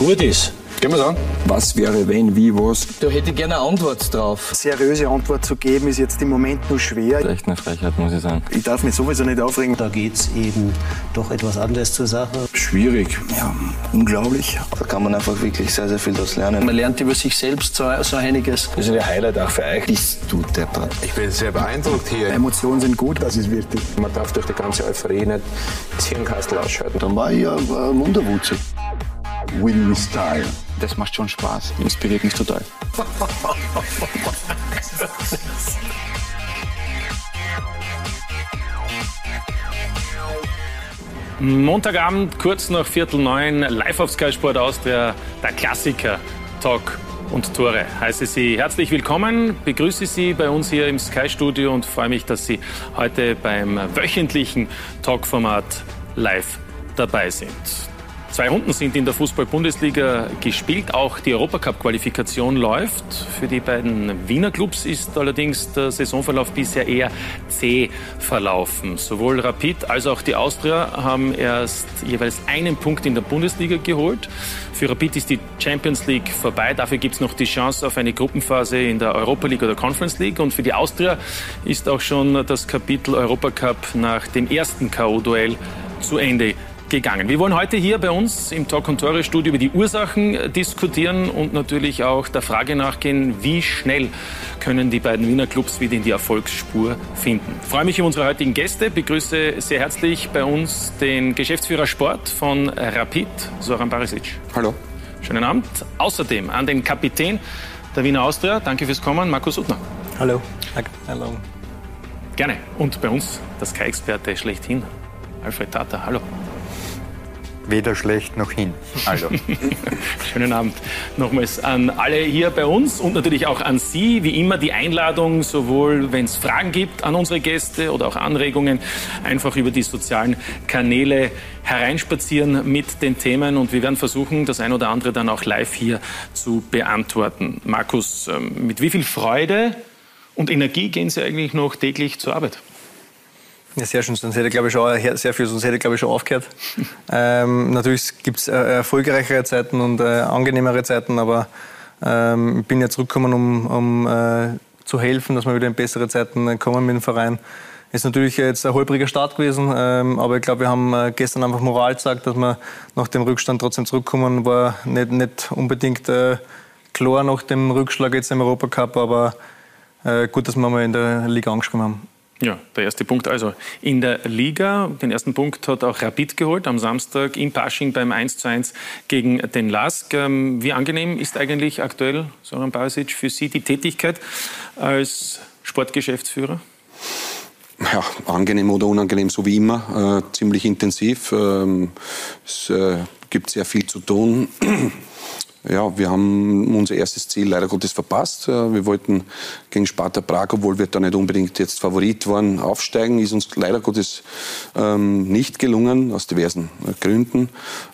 gut ist. Gehen wir an. Was wäre, wenn, wie, was? Da hätte ich gerne eine Antwort drauf. Seriöse Antwort zu geben, ist jetzt im Moment nur schwer. Echt eine Frechheit, muss ich sagen. Ich darf mich sowieso nicht aufregen. Da geht es eben doch etwas anders zur Sache. Schwierig. Ja, unglaublich. Da kann man einfach wirklich sehr, sehr viel daraus lernen. Man lernt über sich selbst so, so einiges. Das ist ein Highlight auch für euch. Bist du deppert. Ich bin sehr beeindruckt hier. Emotionen sind gut, das ist wichtig. Man darf durch die ganze Euphorie nicht das Hirnkastel ausschalten. Dann war ich ja Wunderwutze. Win with Style. Das macht schon Spaß. Inspiriert mich total. Montagabend, kurz nach Viertel neun, live auf Sky Sport Austria, der Klassiker Talk und Tore. Heiße Sie herzlich willkommen, begrüße Sie bei uns hier im Sky Studio und freue mich, dass Sie heute beim wöchentlichen Talkformat live dabei sind. Zwei Runden sind in der Fußball-Bundesliga gespielt. Auch die Europacup-Qualifikation läuft. Für die beiden Wiener Clubs ist allerdings der Saisonverlauf bisher eher zäh verlaufen. Sowohl Rapid als auch die Austria haben erst jeweils einen Punkt in der Bundesliga geholt. Für Rapid ist die Champions League vorbei. Dafür gibt es noch die Chance auf eine Gruppenphase in der Europa League oder Conference League. Und für die Austria ist auch schon das Kapitel Europacup nach dem ersten K.O.-Duell zu Ende gegangen. Wir wollen heute hier bei uns im Talk und Tore Studio über die Ursachen diskutieren und natürlich auch der Frage nachgehen, wie schnell können die beiden Wiener Clubs wieder in die Erfolgsspur finden. Ich freue mich über unsere heutigen Gäste, begrüße sehr herzlich bei uns den Geschäftsführer Sport von Rapid, Soran Barisic. Hallo. Schönen Abend. Außerdem an den Kapitän der Wiener Austria. Danke fürs Kommen, Markus Suttner. Hallo. Hallo. Gerne. Und bei uns der Sky-Experte schlechthin, Alfred Tata. Hallo. Weder schlecht noch hin. Also. Schönen Abend nochmals an alle hier bei uns und natürlich auch an Sie. Wie immer die Einladung, sowohl wenn es Fragen gibt an unsere Gäste oder auch Anregungen, einfach über die sozialen Kanäle hereinspazieren mit den Themen und wir werden versuchen, das ein oder andere dann auch live hier zu beantworten. Markus, ähm, mit wie viel Freude und Energie gehen Sie eigentlich noch täglich zur Arbeit? Ja, sehr schön. Sonst hätte ich, glaube ich, schon sehr viel, sonst hätte ich, glaube ich, schon aufgehört. ähm, natürlich gibt es äh, erfolgreichere Zeiten und äh, angenehmere Zeiten, aber ähm, ich bin ja zurückgekommen, um, um äh, zu helfen, dass wir wieder in bessere Zeiten kommen mit dem Verein. Ist natürlich jetzt ein holpriger Start gewesen, ähm, aber ich glaube, wir haben äh, gestern einfach Moral gesagt, dass wir nach dem Rückstand trotzdem zurückkommen. War nicht, nicht unbedingt äh, klar nach dem Rückschlag jetzt im Europacup, aber äh, gut, dass wir mal in der Liga angeschrieben haben. Ja, der erste Punkt also. In der Liga, den ersten Punkt hat auch Rapid geholt am Samstag in Pasching beim 1:1 gegen den LASK. Ähm, wie angenehm ist eigentlich aktuell, Soran Barisic, für Sie die Tätigkeit als Sportgeschäftsführer? Ja, angenehm oder unangenehm, so wie immer. Äh, ziemlich intensiv. Ähm, es äh, gibt sehr viel zu tun. Ja, wir haben unser erstes Ziel leider Gottes verpasst. Äh, wir wollten gegen Sparta Prag, obwohl wir da nicht unbedingt jetzt Favorit waren, aufsteigen. Ist uns leider Gottes ähm, nicht gelungen, aus diversen äh, Gründen.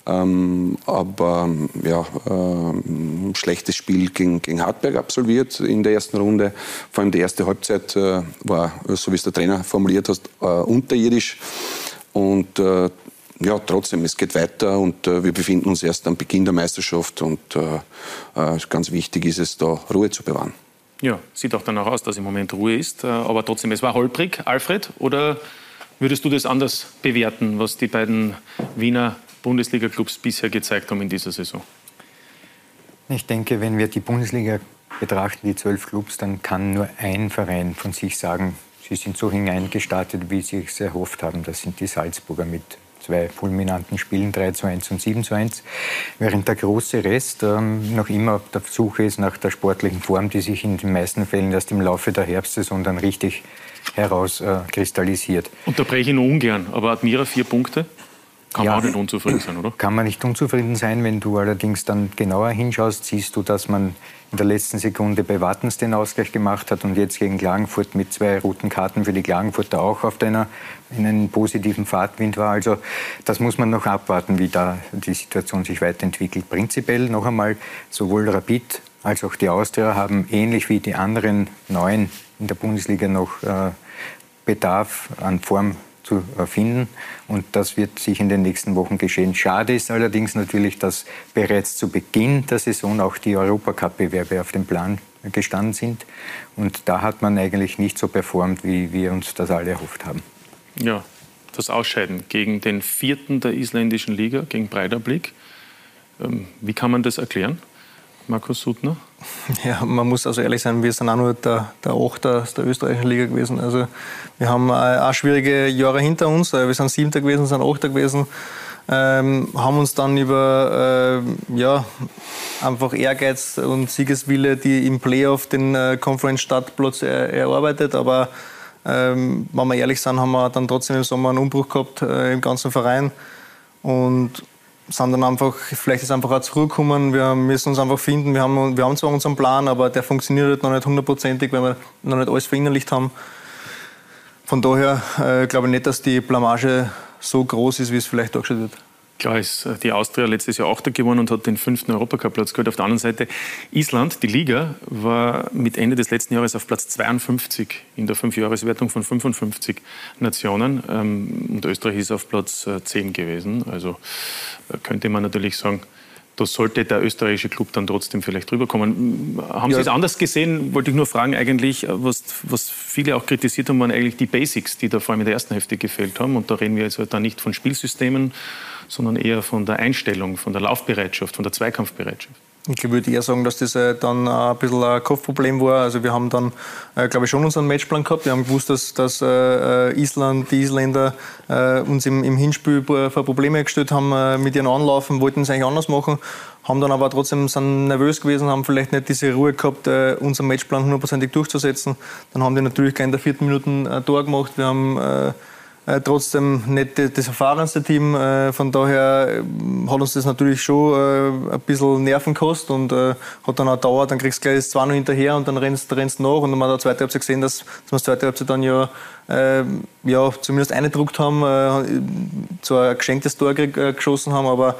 Ähm, aber ja, äh, schlechtes Spiel gegen, gegen Hartberg absolviert in der ersten Runde. Vor allem die erste Halbzeit äh, war, so wie es der Trainer formuliert hat, äh, unterirdisch. Und äh, ja, trotzdem, es geht weiter und äh, wir befinden uns erst am Beginn der Meisterschaft und äh, äh, ganz wichtig ist es, da Ruhe zu bewahren. Ja, sieht auch danach aus, dass im Moment Ruhe ist, äh, aber trotzdem, es war holprig, Alfred, oder würdest du das anders bewerten, was die beiden Wiener Bundesliga-Clubs bisher gezeigt haben in dieser Saison? Ich denke, wenn wir die Bundesliga betrachten, die zwölf Clubs, dann kann nur ein Verein von sich sagen, sie sind so hineingestartet, wie sie es erhofft haben. Das sind die Salzburger mit zwei fulminanten Spielen, 3 zu 1 und 7 zu 1, während der große Rest ähm, noch immer auf der Suche ist nach der sportlichen Form, die sich in den meisten Fällen erst im Laufe der Herbstsaison dann richtig herauskristallisiert. Äh, Unterbreche ich nur ungern, aber Admira vier Punkte? Kann ja, man auch nicht unzufrieden sein, oder? Kann man nicht unzufrieden sein. Wenn du allerdings dann genauer hinschaust, siehst du, dass man in der letzten Sekunde bei Wattens den Ausgleich gemacht hat und jetzt gegen Klagenfurt mit zwei roten Karten für die Klagenfurter auch auf einer, in einem positiven Fahrtwind war. Also das muss man noch abwarten, wie da die Situation sich weiterentwickelt. Prinzipiell noch einmal, sowohl Rapid als auch die Austria haben ähnlich wie die anderen neun in der Bundesliga noch äh, Bedarf an Form zu äh, finden. Und das wird sich in den nächsten Wochen geschehen. Schade ist allerdings natürlich, dass bereits zu Beginn der Saison auch die Europacup-Bewerbe auf dem Plan gestanden sind. Und da hat man eigentlich nicht so performt, wie wir uns das alle erhofft haben. Ja, das Ausscheiden gegen den vierten der isländischen Liga, gegen Breiderblick. Ähm, wie kann man das erklären? Markus Suttner? Ja, man muss also ehrlich sein, wir sind auch nur der, der Achter aus der österreichischen Liga gewesen. Also wir haben auch schwierige Jahre hinter uns. Wir sind Siebter gewesen, sind Achter gewesen. Ähm, haben uns dann über äh, ja, einfach Ehrgeiz und Siegeswille die im Playoff den äh, Conference Stadtplatz er, erarbeitet. Aber ähm, wenn wir ehrlich sind, haben wir dann trotzdem im Sommer einen Umbruch gehabt äh, im ganzen Verein. Und sind dann einfach, vielleicht ist einfach auch zurückgekommen, wir müssen uns einfach finden, wir haben, wir haben zwar unseren Plan, aber der funktioniert halt noch nicht hundertprozentig, weil wir noch nicht alles verinnerlicht haben. Von daher äh, glaube ich nicht, dass die Blamage so groß ist, wie es vielleicht dargestellt wird. Klar ist äh, die Austria letztes Jahr Achter gewonnen und hat den fünften Europacup-Platz geholt. Auf der anderen Seite Island, die Liga, war mit Ende des letzten Jahres auf Platz 52 in der Fünfjahreswertung von 55 Nationen. Ähm, und Österreich ist auf Platz 10 äh, gewesen. Also äh, könnte man natürlich sagen, da sollte der österreichische Club dann trotzdem vielleicht rüberkommen. Haben ja. Sie es anders gesehen? Wollte ich nur fragen, eigentlich, was, was viele auch kritisiert haben, waren eigentlich die Basics, die da vor allem in der ersten Hälfte gefehlt haben. Und da reden wir jetzt halt dann nicht von Spielsystemen, sondern eher von der Einstellung, von der Laufbereitschaft, von der Zweikampfbereitschaft. Ich würde eher sagen, dass das äh, dann ein bisschen ein Kopfproblem war. Also wir haben dann, äh, glaube ich, schon unseren Matchplan gehabt. Wir haben gewusst, dass, dass äh, Island, die Isländer uns im, im Hinspiel vor Probleme gestellt haben mit ihren Anlaufen, wollten es eigentlich anders machen, haben dann aber trotzdem sind nervös gewesen, haben vielleicht nicht diese Ruhe gehabt, unseren Matchplan hundertprozentig durchzusetzen. Dann haben die natürlich in der vierten Minute ein Tor gemacht. Wir haben äh, trotzdem nicht das erfahrenste Team. Äh, von daher äh, hat uns das natürlich schon ein bisschen Nerven gekostet und hat dann auch dauert. Dann kriegst du gleich das 2 noch hinterher und dann rennst du nach. Und man hat der zweite Halbzeit gesehen, dass, dass wir das zweite Halbzeit dann ja, ja zumindest eingedruckt haben, zwar ein geschenktes Tor geschossen haben, aber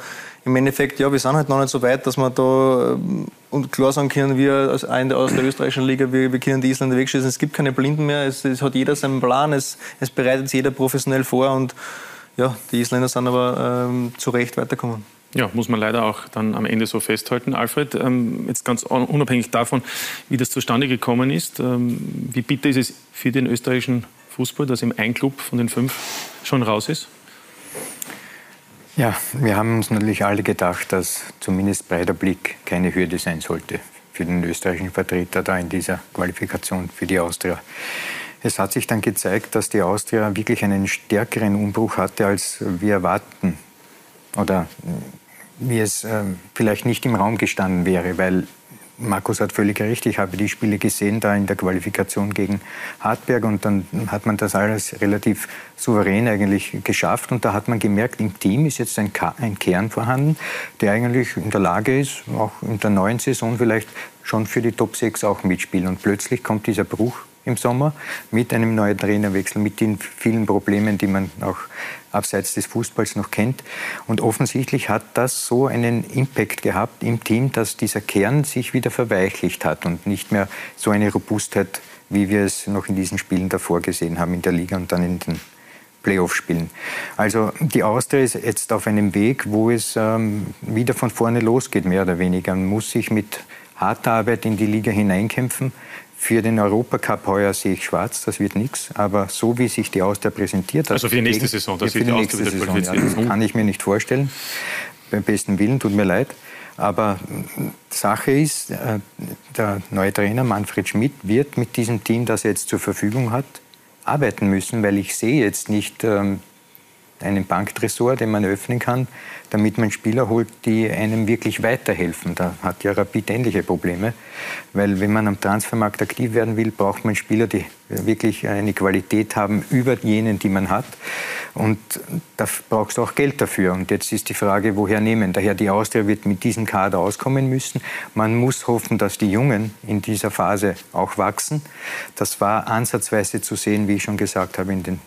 im Endeffekt, ja, wir sind halt noch nicht so weit, dass wir da ähm, und klar sagen können, wir aus, aus der österreichischen Liga, wir, wir können die Isländer wegschießen. Es gibt keine Blinden mehr, es, es hat jeder seinen Plan, es, es bereitet jeder professionell vor und ja, die Isländer sind aber ähm, zu Recht weitergekommen. Ja, muss man leider auch dann am Ende so festhalten. Alfred, ähm, jetzt ganz unabhängig davon, wie das zustande gekommen ist, ähm, wie bitter ist es für den österreichischen Fußball, dass im ein Club von den fünf schon raus ist? Ja, wir haben uns natürlich alle gedacht, dass zumindest breiter Blick keine Hürde sein sollte für den österreichischen Vertreter da in dieser Qualifikation für die Austria. Es hat sich dann gezeigt, dass die Austria wirklich einen stärkeren Umbruch hatte, als wir erwarten oder wie es äh, vielleicht nicht im Raum gestanden wäre, weil Markus hat völlig recht. Ich habe die Spiele gesehen da in der Qualifikation gegen Hartberg und dann hat man das alles relativ souverän eigentlich geschafft und da hat man gemerkt, im Team ist jetzt ein, ein Kern vorhanden, der eigentlich in der Lage ist, auch in der neuen Saison vielleicht schon für die Top 6 auch mitspielen und plötzlich kommt dieser Bruch im Sommer mit einem neuen Trainerwechsel, mit den vielen Problemen, die man auch abseits des Fußballs noch kennt. Und offensichtlich hat das so einen Impact gehabt im Team, dass dieser Kern sich wieder verweichlicht hat und nicht mehr so eine Robustheit, wie wir es noch in diesen Spielen davor gesehen haben in der Liga und dann in den Playoff-Spielen. Also die Austria ist jetzt auf einem Weg, wo es ähm, wieder von vorne losgeht, mehr oder weniger. Man muss sich mit harter Arbeit in die Liga hineinkämpfen. Für den Europacup heuer sehe ich schwarz, das wird nichts. Aber so wie sich die Austria präsentiert hat. Also für die nächste Saison, das für die nächste Saison, ja, das kann ich mir nicht vorstellen. Beim besten Willen, tut mir leid. Aber Sache ist, äh, der neue Trainer Manfred Schmidt wird mit diesem Team, das er jetzt zur Verfügung hat, arbeiten müssen, weil ich sehe jetzt nicht ähm, einen Banktresor, den man öffnen kann, damit man Spieler holt, die einem wirklich weiterhelfen. Da hat ja Rapid ähnliche Probleme, weil wenn man am Transfermarkt aktiv werden will, braucht man Spieler, die wirklich eine Qualität haben über jenen, die man hat. Und da brauchst du auch Geld dafür. Und jetzt ist die Frage, woher nehmen. Daher die Austria wird mit diesem Kader auskommen müssen. Man muss hoffen, dass die Jungen in dieser Phase auch wachsen. Das war ansatzweise zu sehen, wie ich schon gesagt habe, in den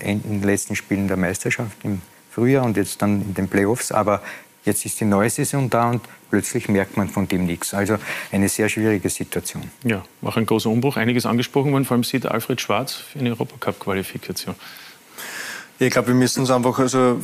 in den letzten Spielen der Meisterschaft im Frühjahr und jetzt dann in den Playoffs. Aber jetzt ist die neue Saison da und plötzlich merkt man von dem nichts. Also eine sehr schwierige Situation. Ja, auch ein großer Umbruch. Einiges angesprochen worden, vor allem sieht Alfred Schwarz für eine Europacup-Qualifikation. Ich glaube, wir müssen uns einfach, also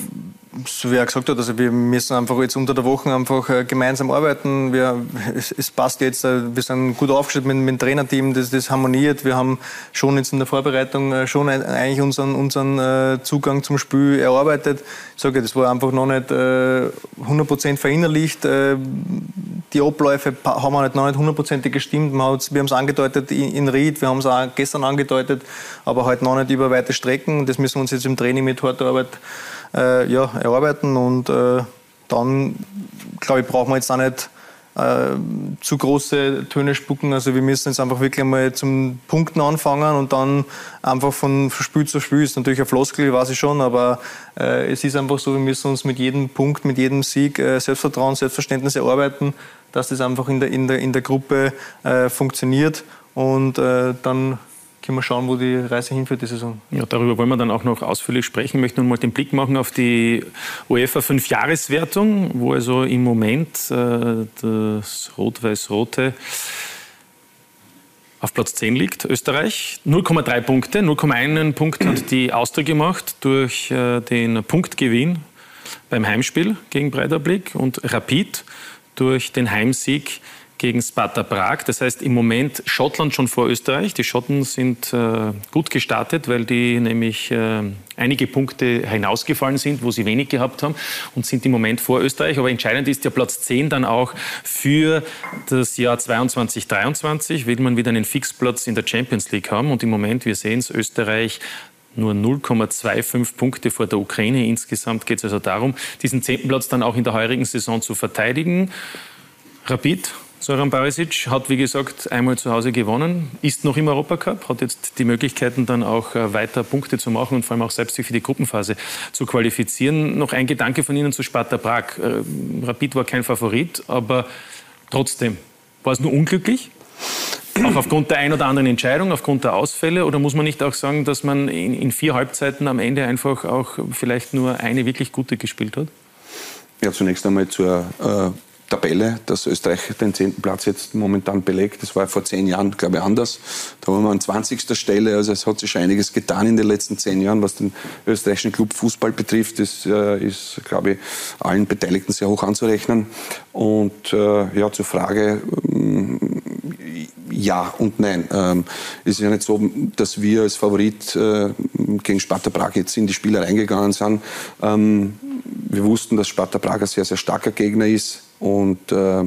so wie er gesagt hat, also wir müssen einfach jetzt unter der Woche einfach äh, gemeinsam arbeiten. Wir, es, es passt jetzt, äh, wir sind gut aufgestellt mit, mit dem Trainerteam, das, das harmoniert. Wir haben schon jetzt in der Vorbereitung äh, schon eigentlich unseren, unseren Zugang zum Spiel erarbeitet. Ich sage, das war einfach noch nicht 100% verinnerlicht. Die Abläufe haben wir noch nicht hundertprozentig gestimmt. Wir haben es angedeutet in Ried, wir haben es auch gestern angedeutet, aber halt noch nicht über weite Strecken. Das müssen wir uns jetzt im Training mit harter Arbeit äh, ja, erarbeiten und äh, dann, glaube ich, brauchen wir jetzt auch nicht äh, zu große Töne spucken. Also wir müssen jetzt einfach wirklich einmal zum Punkten anfangen und dann einfach von Spiel zu Spiel. Ist natürlich ein Floskel, weiß ich schon, aber äh, es ist einfach so, wir müssen uns mit jedem Punkt, mit jedem Sieg äh, Selbstvertrauen, Selbstverständnis erarbeiten, dass das einfach in der, in der, in der Gruppe äh, funktioniert und äh, dann können wir schauen, wo die Reise hinführt, die Saison. Ja, darüber wollen wir dann auch noch ausführlich sprechen. Ich möchte nun mal den Blick machen auf die UEFA Fünfjahreswertung, wo also im Moment äh, das Rot-Weiß-Rote auf Platz 10 liegt, Österreich. 0,3 Punkte, 0,1 Punkt hat die Austria gemacht durch äh, den Punktgewinn beim Heimspiel gegen Breiterblick und Rapid durch den Heimsieg gegen Sparta Prag. Das heißt im Moment Schottland schon vor Österreich. Die Schotten sind äh, gut gestartet, weil die nämlich äh, einige Punkte hinausgefallen sind, wo sie wenig gehabt haben und sind im Moment vor Österreich. Aber entscheidend ist ja Platz 10 dann auch für das Jahr 22, 23 will man wieder einen Fixplatz in der Champions League haben. Und im Moment, wir sehen es, Österreich nur 0,25 Punkte vor der Ukraine. Insgesamt geht es also darum, diesen zehnten Platz dann auch in der heurigen Saison zu verteidigen. Rapid Soran Barisic hat, wie gesagt, einmal zu Hause gewonnen, ist noch im Europacup, hat jetzt die Möglichkeiten, dann auch äh, weiter Punkte zu machen und vor allem auch selbst sich für die Gruppenphase zu qualifizieren. Noch ein Gedanke von Ihnen zu Sparta Prag. Äh, Rapid war kein Favorit, aber trotzdem, war es nur unglücklich? Auch aufgrund der ein oder anderen Entscheidung, aufgrund der Ausfälle? Oder muss man nicht auch sagen, dass man in, in vier Halbzeiten am Ende einfach auch vielleicht nur eine wirklich gute gespielt hat? Ja, zunächst einmal zur äh, Tabelle, dass Österreich den zehnten Platz jetzt momentan belegt. Das war vor zehn Jahren, glaube ich, anders. Da waren wir an 20. Stelle. Also es hat sich einiges getan in den letzten zehn Jahren, was den österreichischen Club Fußball betrifft. Das äh, ist, glaube ich, allen Beteiligten sehr hoch anzurechnen. Und äh, ja, zur Frage, ähm, ja und nein. Ähm, es ist ja nicht so, dass wir als Favorit äh, gegen Sparta Prag jetzt in die Spiele reingegangen sind. Ähm, wir wussten, dass Sparta Prag ein sehr, sehr starker Gegner ist und äh,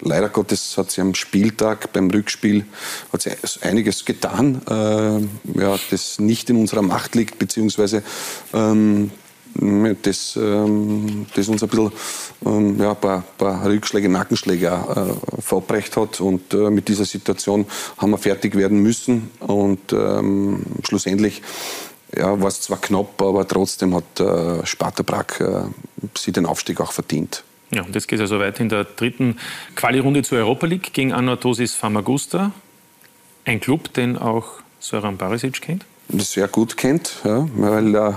leider Gottes hat sie am Spieltag beim Rückspiel hat sie einiges getan, äh, ja, das nicht in unserer Macht liegt, beziehungsweise ähm, das, ähm, das uns ein bisschen ähm, ja, ein paar, paar Rückschläge, Nackenschläge äh, verabreicht hat. Und äh, mit dieser Situation haben wir fertig werden müssen. Und ähm, schlussendlich ja, war es zwar knapp, aber trotzdem hat äh, Sparta Prag äh, sie den Aufstieg auch verdient. Ja, und jetzt geht es also weiter in der dritten Quali-Runde zur Europa League gegen Anatosis Famagusta. Ein Club, den auch Soran Barisic kennt? Sehr gut kennt, ja, weil äh,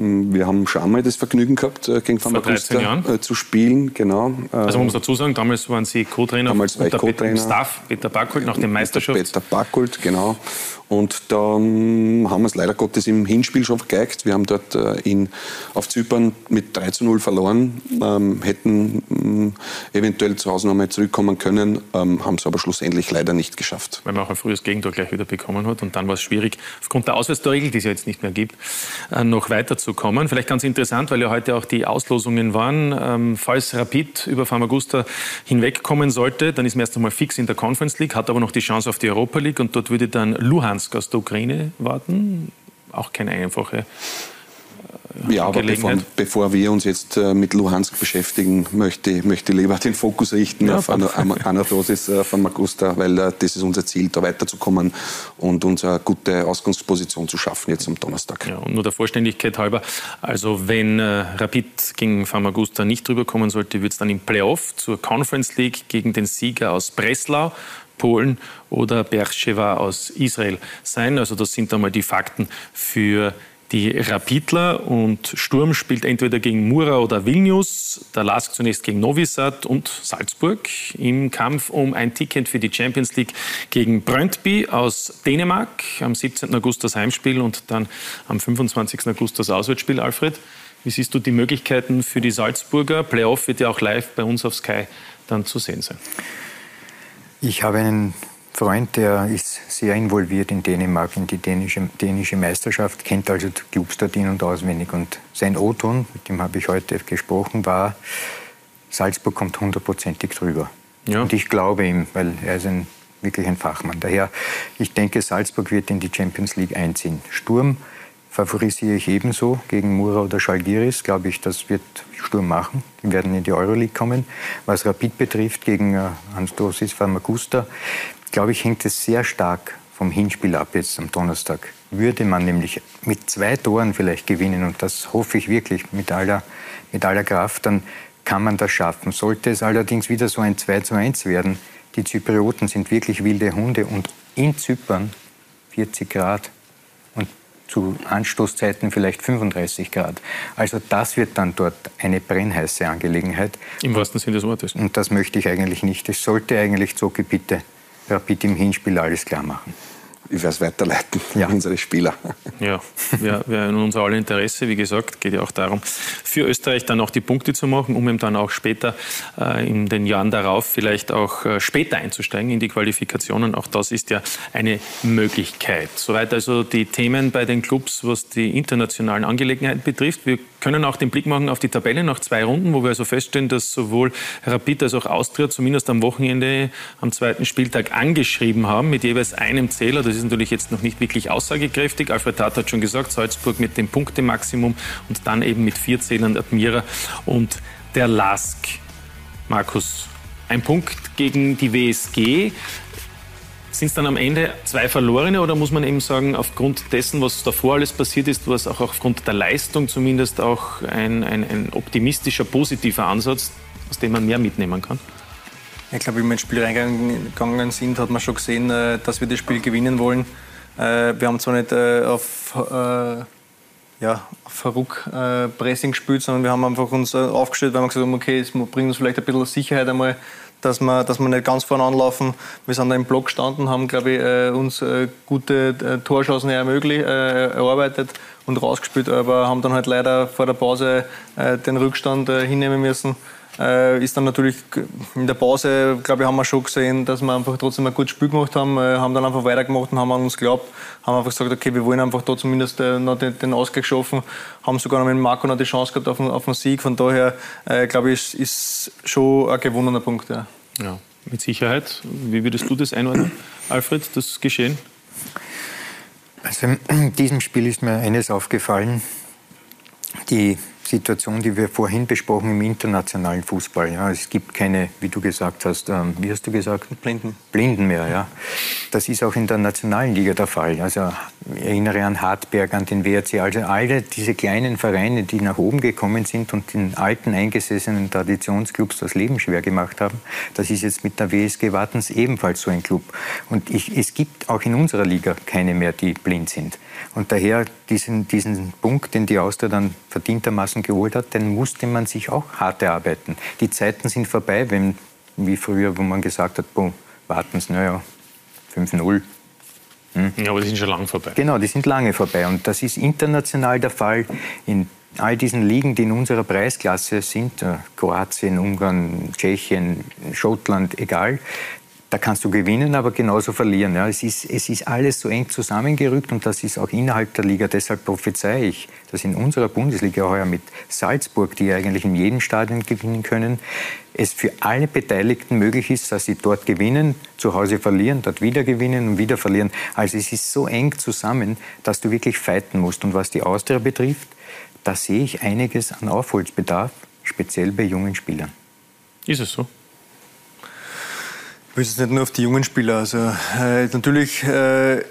wir haben schon einmal das Vergnügen gehabt, äh, gegen Famagusta äh, zu spielen. Genau. Also man muss dazu sagen, damals waren Sie Co-Trainer unter Co-Trainer. Staff Peter Backult nach dem Meisterschaft. Peter Backult, genau. Und dann haben wir es leider Gottes im Hinspiel schon vergeigt. Wir haben dort äh, in, auf Zypern mit 3 zu 0 verloren, ähm, hätten äh, eventuell zu Hause nochmal zurückkommen können, ähm, haben es aber schlussendlich leider nicht geschafft. Weil man auch ein frühes Gegentor gleich wieder bekommen hat und dann war es schwierig, aufgrund der Auswärtsregel, die es ja jetzt nicht mehr gibt, äh, noch weiterzukommen. Vielleicht ganz interessant, weil ja heute auch die Auslosungen waren. Ähm, falls Rapid über Famagusta hinwegkommen sollte, dann ist man erst einmal fix in der Conference League, hat aber noch die Chance auf die Europa League und dort würde dann Luhan Luhansk aus der Ukraine warten. Auch keine einfache ja, aber bevor, bevor, wir uns jetzt äh, mit Luhansk beschäftigen, möchte, möchte lieber den Fokus richten ja, auf Anatosis äh, von Magusta, weil äh, das ist unser Ziel, da weiterzukommen und unsere gute Ausgangsposition zu schaffen jetzt am Donnerstag. Ja, und nur der Vollständigkeit halber, also wenn äh, Rapid gegen Famagusta nicht drüber sollte, wird es dann im Playoff zur Conference League gegen den Sieger aus Breslau Polen oder Beersheba aus Israel sein. Also das sind einmal die Fakten für die Rapidler und Sturm spielt entweder gegen Mura oder Vilnius, der Lask zunächst gegen Novi Sad und Salzburg im Kampf um ein Ticket für die Champions League gegen Brøndby aus Dänemark am 17. August das Heimspiel und dann am 25. August das Auswärtsspiel, Alfred. Wie siehst du die Möglichkeiten für die Salzburger? Playoff wird ja auch live bei uns auf Sky dann zu sehen sein. Ich habe einen Freund, der ist sehr involviert in Dänemark, in die dänische, dänische Meisterschaft, kennt also die Clubs dort in- und auswendig. Und sein O-Ton, mit dem habe ich heute gesprochen, war, Salzburg kommt hundertprozentig drüber. Ja. Und ich glaube ihm, weil er ist ein, wirklich ein Fachmann. Daher, ich denke, Salzburg wird in die Champions League einziehen. Sturm favorisiere ich ebenso gegen Mura oder Schalgiris. Glaube ich, das wird Sturm machen. Die werden in die Euroleague kommen. Was Rapid betrifft, gegen äh, Anstosis Famagusta, glaube ich, hängt es sehr stark vom Hinspiel ab jetzt am Donnerstag. Würde man nämlich mit zwei Toren vielleicht gewinnen, und das hoffe ich wirklich mit aller, mit aller Kraft, dann kann man das schaffen. Sollte es allerdings wieder so ein 2 zu 1 werden, die Zyprioten sind wirklich wilde Hunde und in Zypern 40 Grad zu Anstoßzeiten vielleicht 35 Grad. Also das wird dann dort eine brennheiße Angelegenheit. Im wahrsten Sinne des Wortes. Und das möchte ich eigentlich nicht. Es sollte eigentlich Zoki bitte Rapid im Hinspiel alles klar machen werde es weiterleiten ja. an unsere Spieler. Ja, wir, wir in unser aller Interesse, wie gesagt, geht ja auch darum, für Österreich dann auch die Punkte zu machen, um eben dann auch später äh, in den Jahren darauf vielleicht auch äh, später einzusteigen in die Qualifikationen. Auch das ist ja eine Möglichkeit. Soweit also die Themen bei den Clubs, was die internationalen Angelegenheiten betrifft. Wir können auch den Blick machen auf die Tabelle nach zwei Runden, wo wir also feststellen, dass sowohl Rapid als auch Austria zumindest am Wochenende am zweiten Spieltag angeschrieben haben mit jeweils einem Zähler. Das ist natürlich jetzt noch nicht wirklich aussagekräftig. Alfred Tat hat schon gesagt, Salzburg mit dem Punktemaximum und dann eben mit vier Zählern Admira und der Lask. Markus, ein Punkt gegen die WSG. Sind es dann am Ende zwei verlorene oder muss man eben sagen, aufgrund dessen, was davor alles passiert ist, was auch aufgrund der Leistung zumindest auch ein, ein, ein optimistischer, positiver Ansatz, aus dem man mehr mitnehmen kann? Ich glaube, wie wir ins Spiel reingegangen sind, hat man schon gesehen, äh, dass wir das Spiel gewinnen wollen. Äh, wir haben zwar nicht äh, auf, ja, auf Verruck-Pressing gespielt, sondern wir haben einfach uns aufgestellt, weil wir gesagt haben, okay, es bringt uns vielleicht ein bisschen Sicherheit einmal dass wir, dass wir nicht ganz vorne anlaufen. Wir sind da im Block gestanden, haben, glaube ich, äh, uns äh, gute äh, Torschancen ermöglicht, erarbeitet und rausgespielt, aber haben dann halt leider vor der Pause den Rückstand hinnehmen müssen. Ist dann natürlich in der Pause, glaube ich, haben wir schon gesehen, dass wir einfach trotzdem ein gutes Spiel gemacht haben, haben dann einfach weitergemacht und haben an uns geglaubt, haben einfach gesagt, okay, wir wollen einfach da zumindest noch den, den Ausgleich schaffen, haben sogar noch mit Marco noch die Chance gehabt auf, auf den Sieg, von daher, glaube ich, ist, ist schon ein gewonnener Punkt. Ja. Ja, mit Sicherheit. Wie würdest du das einordnen, Alfred, das Geschehen? Also in diesem Spiel ist mir eines aufgefallen. Die Situation, die wir vorhin besprochen im internationalen Fußball. Ja, es gibt keine, wie du gesagt hast, ähm, wie hast du gesagt? Blinden. Blinden mehr, ja. Das ist auch in der nationalen Liga der Fall. Also ich erinnere an Hartberg, an den WRC, also alle diese kleinen Vereine, die nach oben gekommen sind und den alten eingesessenen Traditionsclubs das Leben schwer gemacht haben. Das ist jetzt mit der WSG Wartens ebenfalls so ein Club. Und ich, es gibt auch in unserer Liga keine mehr, die blind sind. Und daher diesen, diesen Punkt, den die Austria dann verdientermaßen geholt hat, den musste man sich auch hart erarbeiten. Die Zeiten sind vorbei, wenn, wie früher, wo man gesagt hat, boah, warten Sie, naja, 5-0. Hm? Ja, aber die sind schon lange vorbei. Genau, die sind lange vorbei. Und das ist international der Fall. In all diesen Ligen, die in unserer Preisklasse sind, äh, Kroatien, Ungarn, Tschechien, Schottland, egal, da kannst du gewinnen, aber genauso verlieren. Ja, es, ist, es ist alles so eng zusammengerückt und das ist auch innerhalb der Liga. Deshalb prophezei ich, dass in unserer Bundesliga heuer mit Salzburg, die eigentlich in jedem Stadion gewinnen können, es für alle Beteiligten möglich ist, dass sie dort gewinnen, zu Hause verlieren, dort wieder gewinnen und wieder verlieren. Also es ist so eng zusammen, dass du wirklich fighten musst. Und was die Austria betrifft, da sehe ich einiges an Aufholbedarf, speziell bei jungen Spielern. Ist es so? Will jetzt nicht nur auf die jungen Spieler. Also, äh, natürlich äh,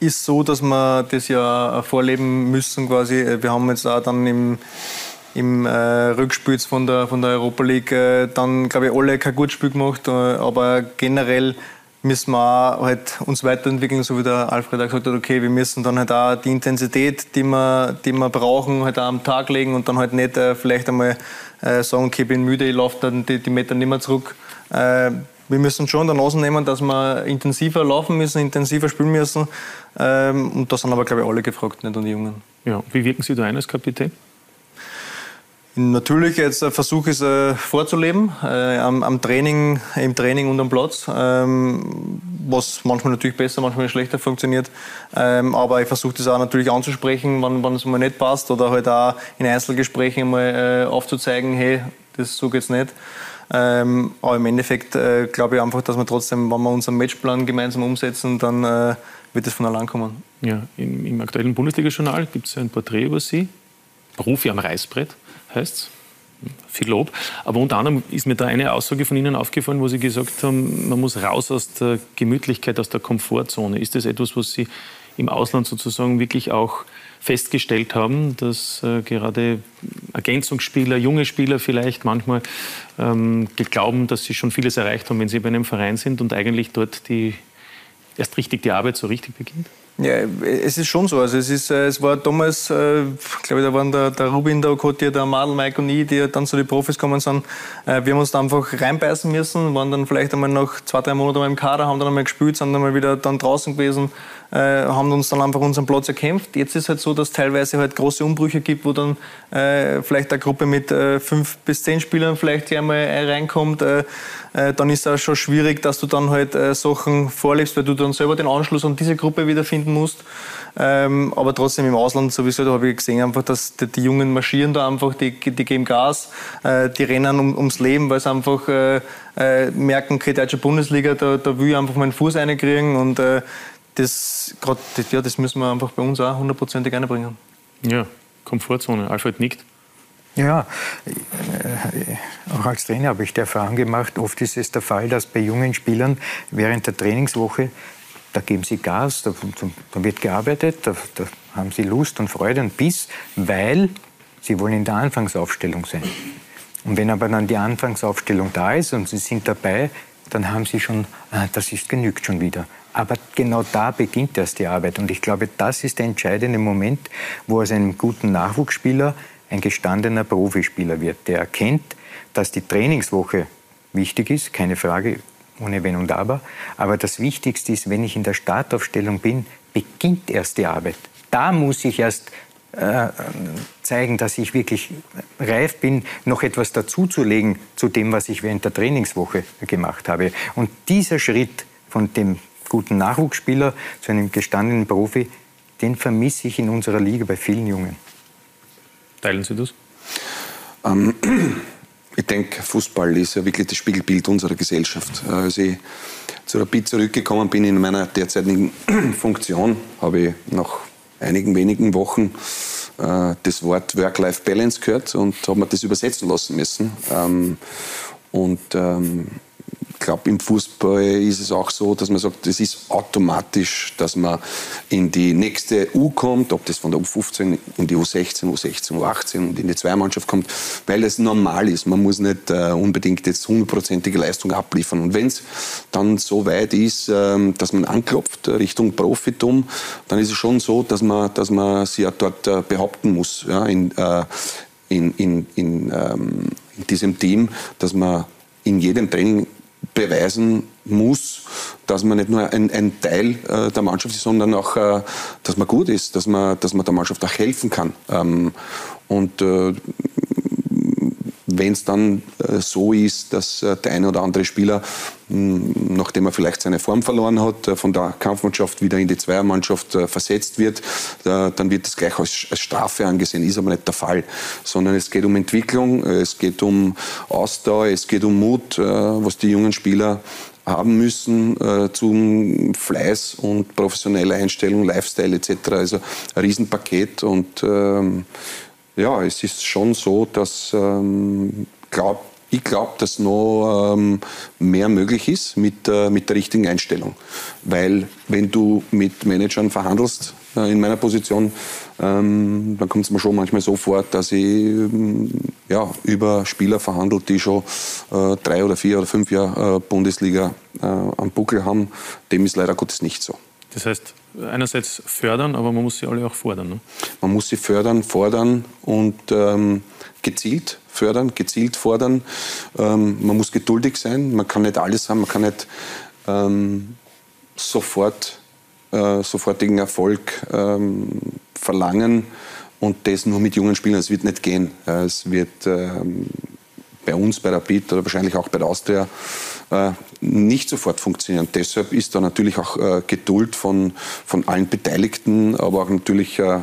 ist so, dass wir das ja vorleben müssen quasi. Wir haben jetzt auch dann im, im äh, Rückspiel von der, von der Europa League äh, dann, glaube ich, alle kein gutes Spiel gemacht. Äh, aber generell müssen wir auch halt uns weiterentwickeln, so wie der Alfred auch gesagt hat, okay, wir müssen dann halt auch die Intensität, die wir, die wir brauchen, halt auch am Tag legen und dann halt nicht äh, vielleicht einmal äh, sagen, okay, ich bin müde, ich laufe dann die, die Meter nicht mehr zurück. Wir müssen schon der Nase nehmen, dass wir intensiver laufen müssen, intensiver spielen müssen. Ähm, und da sind aber, glaube ich, alle gefragt, nicht nur die Jungen. Ja, wie wirken Sie da ein als Kapitän? Natürlich jetzt versuche ich es äh, vorzuleben, äh, am, am, Training, im Training und am Platz, ähm, was manchmal natürlich besser, manchmal schlechter funktioniert. Ähm, aber ich versuche das auch natürlich anzusprechen, wann, wann es mal nicht passt oder halt auch in Einzelgesprächen mal äh, aufzuzeigen, hey, das so geht's nicht. Ähm, aber im Endeffekt äh, glaube ich einfach, dass wir trotzdem, wenn wir unseren Matchplan gemeinsam umsetzen, dann äh, wird es von allein kommen. Ja, im, im aktuellen Bundesliga-Journal gibt es ein Porträt über Sie, Profi am Reißbrett heißt es. Viel Lob. Aber unter anderem ist mir da eine Aussage von Ihnen aufgefallen, wo Sie gesagt haben, man muss raus aus der Gemütlichkeit, aus der Komfortzone. Ist das etwas, was Sie im Ausland sozusagen wirklich auch festgestellt haben, dass äh, gerade Ergänzungsspieler, junge Spieler vielleicht manchmal ähm, glauben, dass sie schon vieles erreicht haben, wenn sie bei einem Verein sind und eigentlich dort die, erst richtig die Arbeit so richtig beginnt? Ja, es ist schon so. Also es, ist, äh, es war damals, äh, glaube ich, da waren der, der Rubin, der Okotia, der Madel, Mike und ich, die dann zu den Profis gekommen sind. Äh, wir haben uns da einfach reinbeißen müssen, waren dann vielleicht einmal nach zwei, drei Monaten im Kader, haben dann einmal gespielt, sind dann mal wieder dann draußen gewesen, äh, haben uns dann einfach unseren Platz erkämpft. Jetzt ist halt so, dass es teilweise halt große Umbrüche gibt, wo dann äh, vielleicht eine Gruppe mit äh, fünf bis zehn Spielern vielleicht einmal reinkommt. dann ist es auch schon schwierig, dass du dann halt Sachen vorlebst, weil du dann selber den Anschluss an diese Gruppe wieder finden musst. Ähm, aber trotzdem im Ausland sowieso, da habe ich gesehen einfach, dass die, die, Jungen marschieren da einfach, die, die geben Gas, äh, die rennen um, ums Leben, weil sie einfach äh, äh, merken, okay, deutsche Bundesliga, da, da will ich einfach meinen Fuß reinkriegen und äh, das, grad, ja, das müssen wir einfach bei uns auch hundertprozentig einbringen. Ja, Komfortzone. Alfred nickt. Ja, äh, auch als Trainer habe ich die Erfahrung gemacht, oft ist es der Fall, dass bei jungen Spielern während der Trainingswoche da geben sie Gas, da, da wird gearbeitet, da, da, haben sie Lust und Freude und Biss, weil sie wollen in der Anfangsaufstellung sein. Und wenn aber dann die Anfangsaufstellung da ist und sie sind dabei, dann haben sie schon, ah, das ist genügt schon wieder. Aber genau da beginnt erst die Arbeit. Und ich glaube, das ist der entscheidende Moment, wo aus einem guten Nachwuchsspieler ein gestandener Profispieler wird, der erkennt, dass die Trainingswoche wichtig ist, keine Frage, ohne Wenn und Aber. Aber das Wichtigste ist, wenn ich in der Startaufstellung bin, beginnt erst die Arbeit. Da muss ich erst äh, zeigen, dass ich wirklich reif bin, noch etwas dazuzulegen zu dem, was ich während der Trainingswoche gemacht habe. Und dieser Schritt von dem guten Nachwuchsspieler zu einem gestandenen Profi, den vermisse ich in unserer Liga bei vielen Jungen. Teilen Sie das? Ähm, ich denke, Fußball ist ja wirklich das Spiegelbild unserer Gesellschaft. Äh, als ich zu Rapid zurückgekommen bin in meiner derzeitigen Funktion, habe ich nach einigen wenigen Wochen äh, das Wort Work-Life-Balance gehört und habe mir das übersetzen lassen müssen. Ähm, und ähm, glaube, im Fußball ist es auch so, dass man sagt, es ist automatisch, dass man in die nächste U kommt, ob das von der U15 in die U16, U16, U18 und in die Zweimannschaft kommt, weil es normal ist. Man muss nicht äh, unbedingt jetzt hundertprozentige Leistung abliefern. Und wenn es dann so weit ist, äh, dass man anklopft Richtung Profitum, dann ist es schon so, dass man, dass man sich ja dort äh, behaupten muss ja, in, äh, in, in, in, ähm, in diesem Team, dass man in jedem Training beweisen muss, dass man nicht nur ein, ein Teil äh, der Mannschaft ist, sondern auch, äh, dass man gut ist, dass man, dass man der Mannschaft auch helfen kann. Ähm, und äh, wenn es dann äh, so ist, dass äh, der eine oder andere Spieler, mh, nachdem er vielleicht seine Form verloren hat, äh, von der Kampfmannschaft wieder in die Zweiermannschaft äh, versetzt wird, äh, dann wird das gleich als, als, Strafe angesehen. Ist aber nicht der Fall, sondern es geht um Entwicklung, äh, es geht um Ausdauer, es geht um Mut, was die jungen Spieler haben müssen zum Fleiß und professionelle Einstellung, Lifestyle etc. Also ein Riesenpaket und ähm, ja, es ist schon so, dass, ähm, glaube ich glaube, dass noch ähm, mehr möglich ist mit, äh, mit der richtigen Einstellung. Weil wenn du mit Managern verhandelst, äh, in meiner Position, ähm, dann kommt es mir schon manchmal so vor, dass ich ähm, ja, über Spieler verhandelt, die schon äh, drei oder vier oder fünf Jahre äh, Bundesliga äh, am Buckel haben. Dem ist leider Gottes nicht so. Das heißt, einerseits fördern, aber man muss sie alle auch fordern. Ne? Man muss sie fördern, fordern und ähm, gezielt fördern, gezielt fordern. Ähm, man muss geduldig sein, man kann nicht alles haben, man kann nicht ähm, sofort, äh, sofortigen Erfolg ähm, verlangen und das nur mit jungen Spielern. Es wird nicht gehen. Es wird ähm, bei uns, bei Rapid oder wahrscheinlich auch bei der Austria äh, nicht sofort funktionieren. Deshalb ist da natürlich auch äh, Geduld von, von allen Beteiligten, aber auch natürlich äh,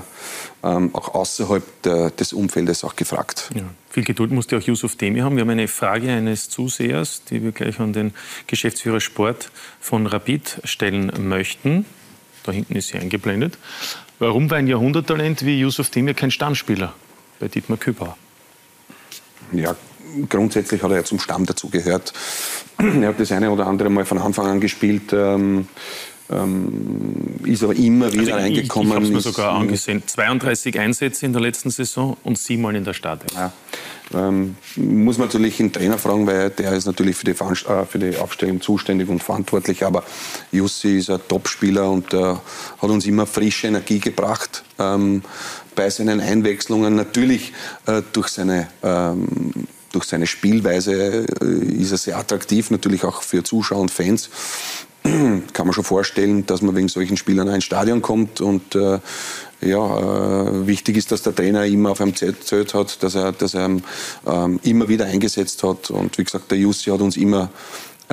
ähm, auch außerhalb der, des Umfeldes auch gefragt. Ja. Viel Geduld musste auch Yusuf Demi haben. Wir haben eine Frage eines Zusehers, die wir gleich an den Geschäftsführer Sport von Rapid stellen möchten. Da hinten ist sie eingeblendet. Warum war ein Jahrhunderttalent wie Yusuf Demir kein Stammspieler bei Dietmar Kübauer? Ja, grundsätzlich hat er ja zum Stamm dazu gehört. Er hat das eine oder andere Mal von Anfang an gespielt. Ähm, ähm, ist aber immer wieder also reingekommen. Ich, ich habe es mir sogar angesehen. 32 Einsätze in der letzten Saison und siebenmal in der Startelf. Ja. Ähm, muss man natürlich den Trainer fragen, weil der ist natürlich für die, äh, für die Aufstellung zuständig und verantwortlich. Aber Jussi ist ein Topspieler und äh, hat uns immer frische Energie gebracht ähm, bei seinen Einwechslungen. Natürlich äh, durch seine ähm, durch seine Spielweise äh, ist er sehr attraktiv, natürlich auch für Zuschauer und Fans. Kann man schon vorstellen, dass man wegen solchen Spielern in ein Stadion kommt und äh, ja, äh, wichtig ist, dass der Trainer immer auf einem Zelt hat, dass er, dass er ähm, immer wieder eingesetzt hat. Und wie gesagt, der Jussi hat uns immer er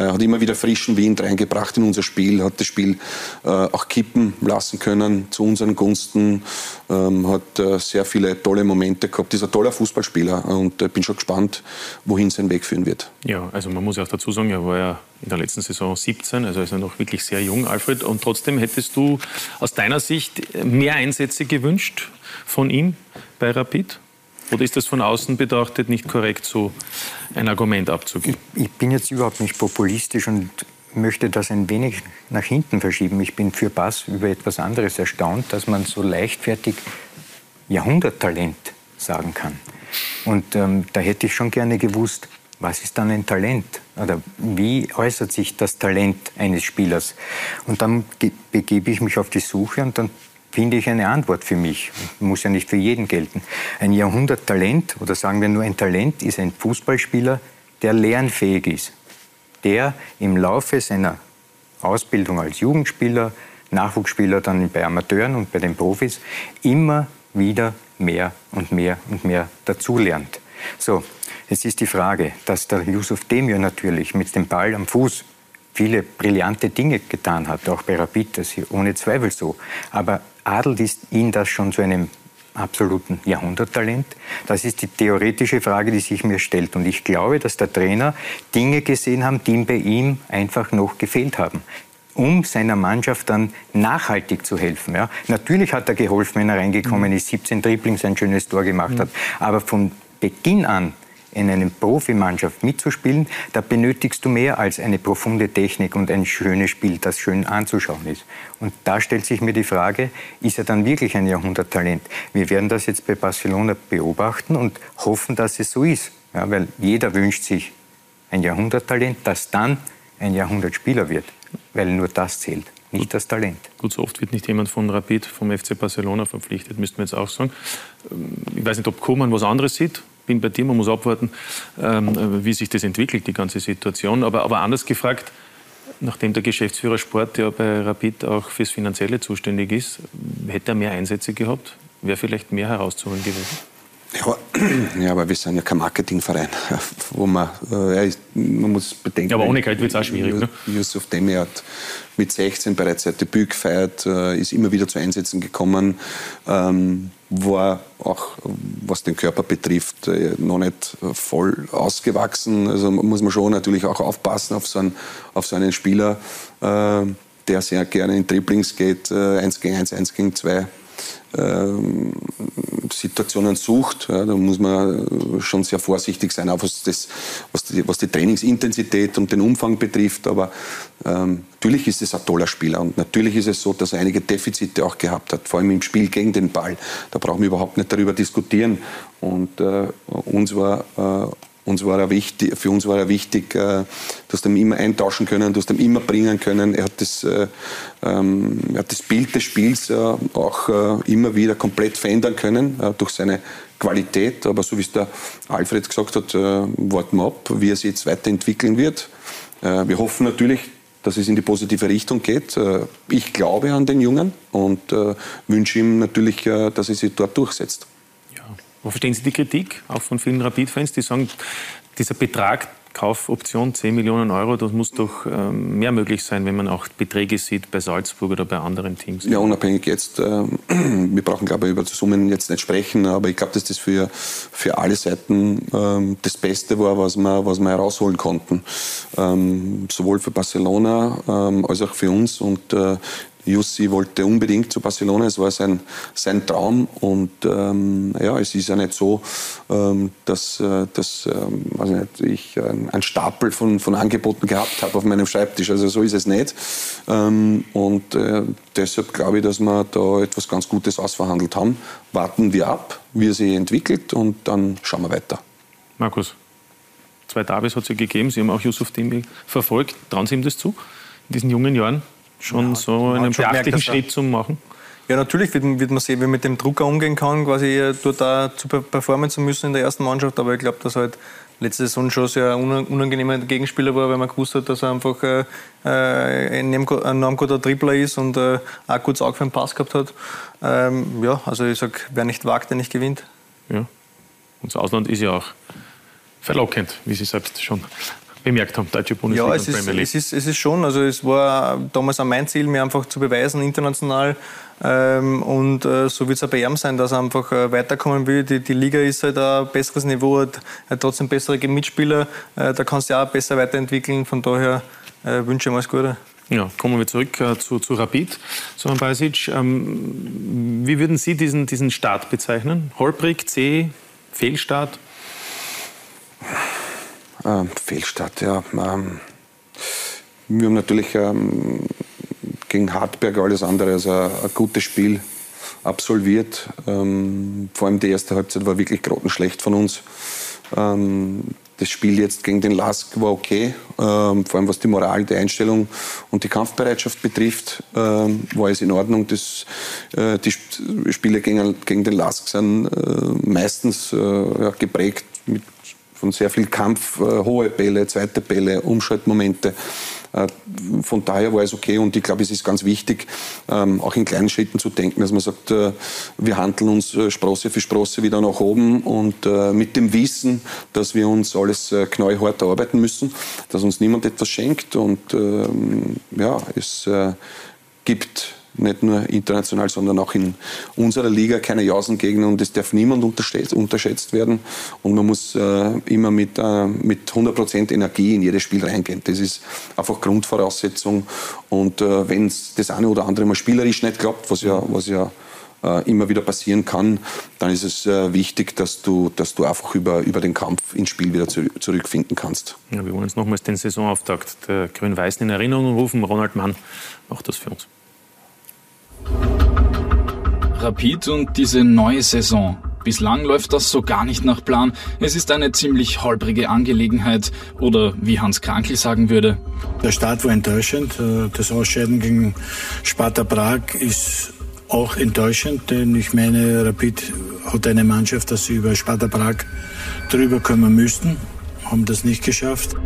hat immer wieder frischen Wind reingebracht in unser Spiel, hat das Spiel äh, auch kippen lassen können zu unseren Gunsten, ähm, hat äh, sehr viele tolle Momente gehabt. Ist ein toller Fußballspieler und äh, bin schon gespannt, wohin sein Weg führen wird. Ja, also man muss ja auch dazu sagen, er war ja in der letzten Saison 17, also ist er noch wirklich sehr jung, Alfred. Und trotzdem hättest du aus deiner Sicht mehr Einsätze gewünscht von ihm bei Rapid? Oder ist das von außen betrachtet nicht korrekt, so ein Argument abzugeben? Ich, ich bin jetzt überhaupt nicht populistisch und möchte das ein wenig nach hinten verschieben. Ich bin für Bass über etwas anderes erstaunt, dass man so leichtfertig Jahrhunderttalent sagen kann. Und ähm, da hätte ich schon gerne gewusst, was ist dann ein Talent? Oder wie äußert sich das Talent eines Spielers? Und dann begebe ich mich auf die Suche und dann finde ich eine Antwort für mich. Muss ja nicht für jeden gelten. Ein Jahrhunderttalent oder sagen wir nur ein Talent ist ein Fußballspieler, der lernfähig ist, der im Laufe seiner Ausbildung als Jugendspieler, Nachwuchsspieler dann bei Amateuren und bei den Profis immer wieder mehr und mehr und mehr dazulernt. So, jetzt ist die Frage, dass der Yusuf Demir natürlich mit dem Ball am Fuß viele brillante Dinge getan hat, auch bei Rapid, das ist ohne Zweifel so. Aber adelt ist ihn das schon zu einem absoluten Jahrhunderttalent? Das ist die theoretische Frage, die sich mir stellt. Und ich glaube, dass der Trainer Dinge gesehen hat, die ihm bei ihm einfach noch gefehlt haben um seiner Mannschaft dann nachhaltig zu helfen. Ja. Natürlich hat er geholfen, wenn er reingekommen mhm. ist, 17 Dribblings, ein schönes Tor gemacht mhm. hat. Aber von Beginn an in einer Profimannschaft mitzuspielen, da benötigst du mehr als eine profunde Technik und ein schönes Spiel, das schön anzuschauen ist. Und da stellt sich mir die Frage, ist er dann wirklich ein Jahrhunderttalent? Wir werden das jetzt bei Barcelona beobachten und hoffen, dass es so ist. Ja, weil jeder wünscht sich ein Jahrhunderttalent, das dann ein Jahrhundertspieler wird, weil nur das zählt nicht das Talent. Gut, so oft wird nicht jemand von Rapid, vom FC Barcelona verpflichtet, müssten wir jetzt auch sagen. Ich weiß nicht, ob Koman was anderes sieht bin bei dir, man muss abwarten, ähm, wie sich das entwickelt, die ganze Situation. Aber, aber anders gefragt, nachdem der Geschäftsführer Sport ja bei Rapid auch fürs Finanzielle zuständig ist, hätte er mehr Einsätze gehabt? Wäre vielleicht mehr herauszuholen gewesen? Ja, ja, aber wir sind ja kein Marketingverein, wo man, äh, man muss bedenken. Ja, aber ohne Geld wird es auch schwierig. Ne? Yusuf Demi hat mit 16 bereits sein Debüt gefeiert, äh, ist immer wieder zu Einsätzen gekommen, ähm, war auch, was den Körper betrifft, äh, noch nicht voll ausgewachsen. Also muss man schon natürlich auch aufpassen auf so einen, auf so einen Spieler, äh, der sehr gerne in Dribblings geht, äh, 1 gegen 1, 1 gegen 2 ähm, Situationen sucht. Ja, da muss man schon sehr vorsichtig sein, auch was, das, was, die, was die Trainingsintensität und den Umfang betrifft. Aber ähm, natürlich ist es ein toller Spieler und natürlich ist es so, dass er einige Defizite auch gehabt hat, vor allem im Spiel gegen den Ball. Da brauchen wir überhaupt nicht darüber diskutieren. Und äh, uns war äh, uns war er wichtig, für uns war er wichtig, äh, du ihn immer eintauschen können, du hast ihn immer bringen können. Er hat das, äh, ähm, er hat das Bild des Spiels äh, auch äh, immer wieder komplett verändern können äh, durch seine Qualität. Aber so wie es der Alfred gesagt hat, äh, warten wir ab, wie er sich jetzt weiterentwickeln wird. wir hoffen natürlich, dass es in die positive Richtung geht. ich glaube an den Jungen und wünsche ihm natürlich, dass er sich dort durchsetzt. Wo verstehen Sie die Kritik, auch von vielen Rapid-Fans, die sagen, dieser Betrag, Kaufoption 10 Millionen Euro, das muss doch ähm, mehr möglich sein, wenn man auch Beträge sieht bei Salzburg oder bei anderen Teams. Ja, unabhängig jetzt, äh, wir brauchen glaube ich über die Summen jetzt nicht sprechen, aber ich glaube, dass das für, für alle Seiten ähm, das Beste war, was wir, was wir herausholen konnten. Ähm, sowohl für Barcelona ähm, als auch für uns und äh, Jussi wollte unbedingt zu Barcelona, es war sein, sein Traum. Und ähm, ja, es ist ja nicht so, ähm, dass, äh, dass ähm, also nicht, ich äh, einen Stapel von, von Angeboten gehabt habe auf meinem Schreibtisch, also so ist es nicht. Ähm, und äh, deshalb glaube ich, dass wir da etwas ganz Gutes ausverhandelt haben. Warten wir ab, wie er sich entwickelt. Und dann schauen wir weiter. Markus, zwei Davis hat es ja gegeben, Sie haben auch Yusuf Dimi verfolgt, trauen Sie ihm das zu, in diesen jungen Jahren? Schon ja, so einen beachtlichen Schritt zu machen? Ja, natürlich wird, wird, man sehen, wie man mit dem Drucker umgehen kann, quasi dort da zu performen zu müssen in der ersten Mannschaft. Aber ich glaube, dass halt letzte Saison schon sehr unangenehmer Gegenspieler war, weil man gewusst hat, dass er einfach äh, ein enorm guter Tripler ist und äh, auch gutes Auge für den Pass gehabt hat. Ähm, ja, also ich sage, wer nicht wagt, der nicht gewinnt. Ja. Und das Ausland ist ja auch verlockend, wie Sie selbst schon bemerkt haben, deutsche Bundesliga ja, es und Premier League. Ist, es, ist, es ist schon, also es war damals auch mein Ziel, mir einfach zu beweisen, international. Ähm, und äh, so wird es auch bei ihm sein, dass er einfach äh, weiterkommen will. Die, die, Liga ist halt ein besseres Niveau, hat, hat trotzdem bessere Mitspieler. Äh, da kannst du ja auch besser weiterentwickeln. Von daher äh, wünsche ich ihm alles Gute. Ja, kommen wir zurück äh, zu, zu Rapid. Soran Basic, ähm, wie würden Sie diesen, diesen Start bezeichnen? Holprig, C, Fehlstart? Ähm, Fehlstart, ja. Ähm, wir haben natürlich ähm, gegen Hartberg alles andere als ein, ein gutes Spiel absolviert. Ähm, vor allem die erste Halbzeit war wirklich grottenschlecht von uns. Ähm, das Spiel jetzt gegen den Lask war okay, ähm, vor allem was die Moral, die Einstellung und die Kampfbereitschaft betrifft, ähm, war es in Ordnung. Das, äh, die Spiele gegen, gegen den Lask sind äh, meistens äh, ja, geprägt mit von sehr viel Kampf, äh, hohe Bälle, zweite Bälle, Umschaltmomente. Äh, von daher war es okay und ich glaube, es ist ganz wichtig, ähm, auch in kleinen Schritten zu denken, dass man sagt, äh, wir handeln uns Sprosse für Sprosse wieder nach oben und mit dem Wissen, dass wir uns alles knallhart erarbeiten müssen, dass uns niemand etwas schenkt und ähm, ja, es gibt nicht nur international, sondern auch in unserer Liga keine Jausengegner und es darf niemand unterschätzt werden und man muss äh, immer mit, äh, mit 100% Energie in jedes Spiel reingehen. Das ist einfach Grundvoraussetzung und äh, wenn es das eine oder andere mal spielerisch nicht klappt, was ja, was ja äh, immer wieder passieren kann, dann ist es äh, wichtig, dass du, dass du einfach über, über den Kampf ins Spiel wieder zu, zurückfinden kannst. Ja, wir wollen uns nochmals den Saisonauftakt der Grün-Weißen in Erinnerung rufen. Ronald Mann macht das für uns. Rapid und diese neue Saison. Bislang läuft das so gar nicht nach Plan. Es ist eine ziemlich holprige Angelegenheit. Oder wie Hans Krankel sagen würde. Der Start war enttäuschend. Äh, das Ausscheiden gegen Sparta Prag ist auch enttäuschend, denn ich meine, Rapid hat eine Mannschaft, dass sie über Sparta Prag drüber kommen müssten, haben das nicht geschafft.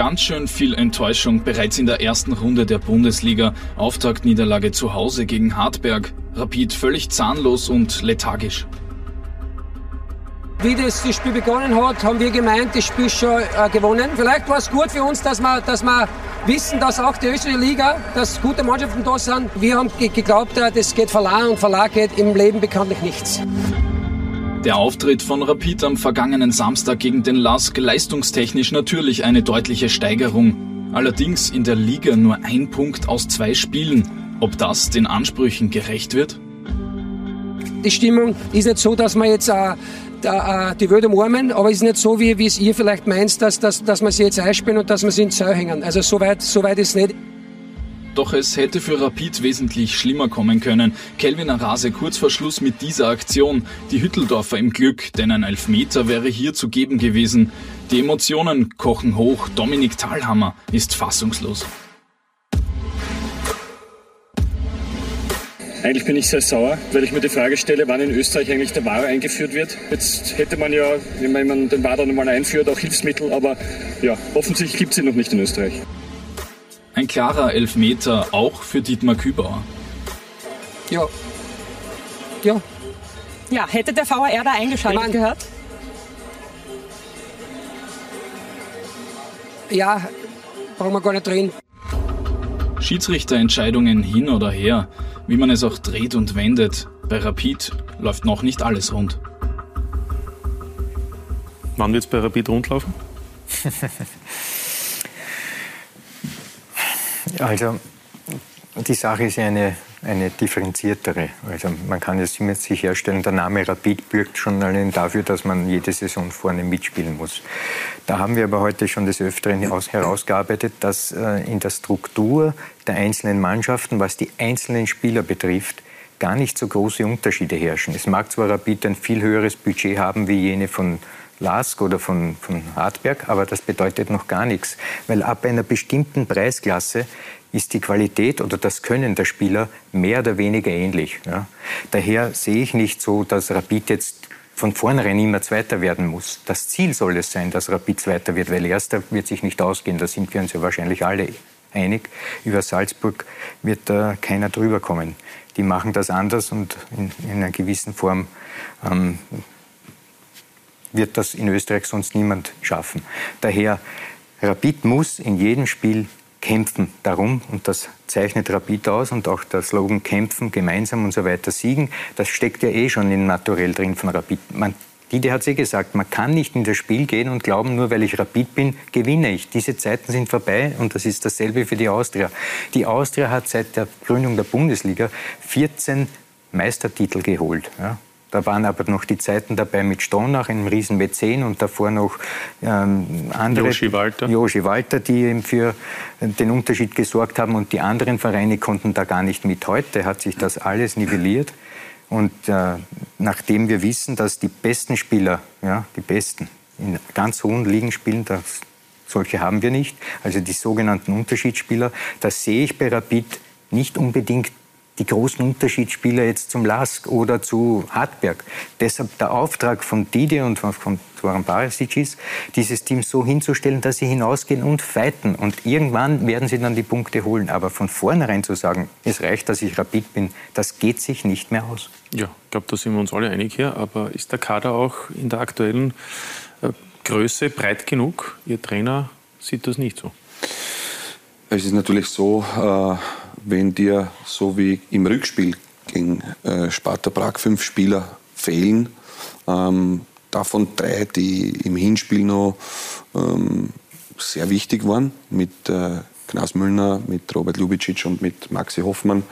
Ganz schön viel Enttäuschung bereits in der ersten Runde der Bundesliga. Auftaktniederlage zu Hause gegen Hartberg. Rapid völlig zahnlos und lethargisch. Wie das, das Spiel begonnen hat, haben wir gemeint, das Spiel schon äh, gewonnen. Vielleicht war es gut für uns, dass wir, dass wir wissen, dass auch die österreichische Liga, dass gute Mannschaften da sind. Wir haben geglaubt, äh, das geht verloren und verloren geht im Leben bekanntlich nichts. Der Auftritt von Rapid am vergangenen Samstag gegen den LASK leistungstechnisch natürlich eine deutliche Steigerung. Allerdings in der Liga nur ein Punkt aus zwei Spielen. Ob das den Ansprüchen gerecht wird? Die Stimmung ist nicht so, dass man jetzt äh, äh, die Welt umarmen, aber es ist nicht so, wie, wie es ihr vielleicht meint, dass, dass, dass man sie jetzt einspielen und dass man sie ins Seil hängen. Also so weit, so weit ist es nicht. Doch es hätte für Rapid wesentlich schlimmer kommen können. Kelvin Arase kurz vor Schluss mit dieser Aktion. Die Hütteldorfer im Glück, denn ein Elfmeter wäre hier zu geben gewesen. Die Emotionen kochen hoch. Dominik Thalhammer ist fassungslos. Eigentlich bin ich sehr sauer, weil ich mir die Frage stelle, wann in Österreich eigentlich der VAR eingeführt wird. Jetzt hätte man ja, wenn man den VAR dann einführt, auch Hilfsmittel, aber ja, offensichtlich gibt es sie noch nicht in Österreich. Ein klarer Elfmeter auch für Dietmar Kübauer. Ja. Ja. Ja, hätte der VAR da eingeschaltet Ich mein- gehört? Ja, brauchen wir gar nicht reden. Schiedsrichterentscheidungen hin oder her, wie man es auch dreht und wendet. Bei Rapid läuft noch nicht alles rund. Wann wird es bei Rapid rundlaufen? Also die Sache ist ja eine, eine differenziertere. Also man kann mit sich herstellen, der Name Rapid bürgt schon allein dafür, dass man jede Saison vorne mitspielen muss. Da haben wir aber heute schon des Öfteren aus, herausgearbeitet, dass äh, in der Struktur der einzelnen Mannschaften, was die einzelnen Spieler betrifft, gar nicht so große Unterschiede herrschen. Es mag zwar Rapid ein viel höheres Budget haben wie jene von Lask oder von, von Hartberg, aber das bedeutet noch gar nichts, weil ab einer bestimmten Preisklasse ist die Qualität oder das Können der Spieler mehr oder weniger ähnlich. Ja. Daher sehe ich nicht so, dass Rapid jetzt von vornherein immer Zweiter werden muss. Das Ziel soll es sein, dass Rapid Zweiter wird, weil Erster wird sich nicht ausgehen. Da sind wir uns ja wahrscheinlich alle einig. Über Salzburg wird da keiner drüber kommen. Die machen das anders und in, in einer gewissen Form ähm, wird das in Österreich sonst niemand schaffen. Daher, Rapid muss in jedem Spiel kämpfen darum, und das zeichnet Rapid aus, und auch der Slogan kämpfen, gemeinsam und so weiter, siegen, das steckt ja eh schon in Naturell drin von Rapid. Man, Didi hat es eh gesagt, man kann nicht in das Spiel gehen und glauben, nur weil ich Rapid bin, gewinne ich. Diese Zeiten sind vorbei und das ist dasselbe für die Austria. Die Austria hat seit der Gründung der Bundesliga 14 Meistertitel geholt. Ja. Da waren aber noch die Zeiten dabei mit Stronach, einem riesen Mäzen und davor noch ähm, andere. Joshi Walter. Joshi Walter, die eben für den Unterschied gesorgt haben und die anderen Vereine konnten da gar nicht mit. Heute hat sich das alles nivelliert und äh, nachdem wir wissen, dass die besten Spieler, ja, die besten, in ganz hohen Ligen spielen, das, solche haben wir nicht, also die sogenannten Unterschiedsspieler, da sehe ich bei Rapid nicht unbedingt die großen Unterschiedsspieler jetzt zum Lask oder zu Hartberg. Deshalb der Auftrag von Didi und von, von Zoran Barisic ist, dieses Team so hinzustellen, dass sie hinausgehen und fighten. Und irgendwann werden sie dann die Punkte holen. Aber von vornherein zu sagen, es reicht, dass ich Rapid bin, das geht sich nicht mehr aus. Ja, ich glaube, da sind wir uns alle einig hier. Aber ist der Kader auch in der aktuellen äh, Größe breit genug? Ihr Trainer sieht das nicht so. Es ist natürlich so, äh, wenn dir so wie im Rückspiel gegen äh, Sparta Prag fünf Spieler fehlen, ähm, davon drei, die im Hinspiel noch ähm, sehr wichtig waren, mit äh, Knas Müllner, mit Robert Lubicic und mit Maxi Hoffmann,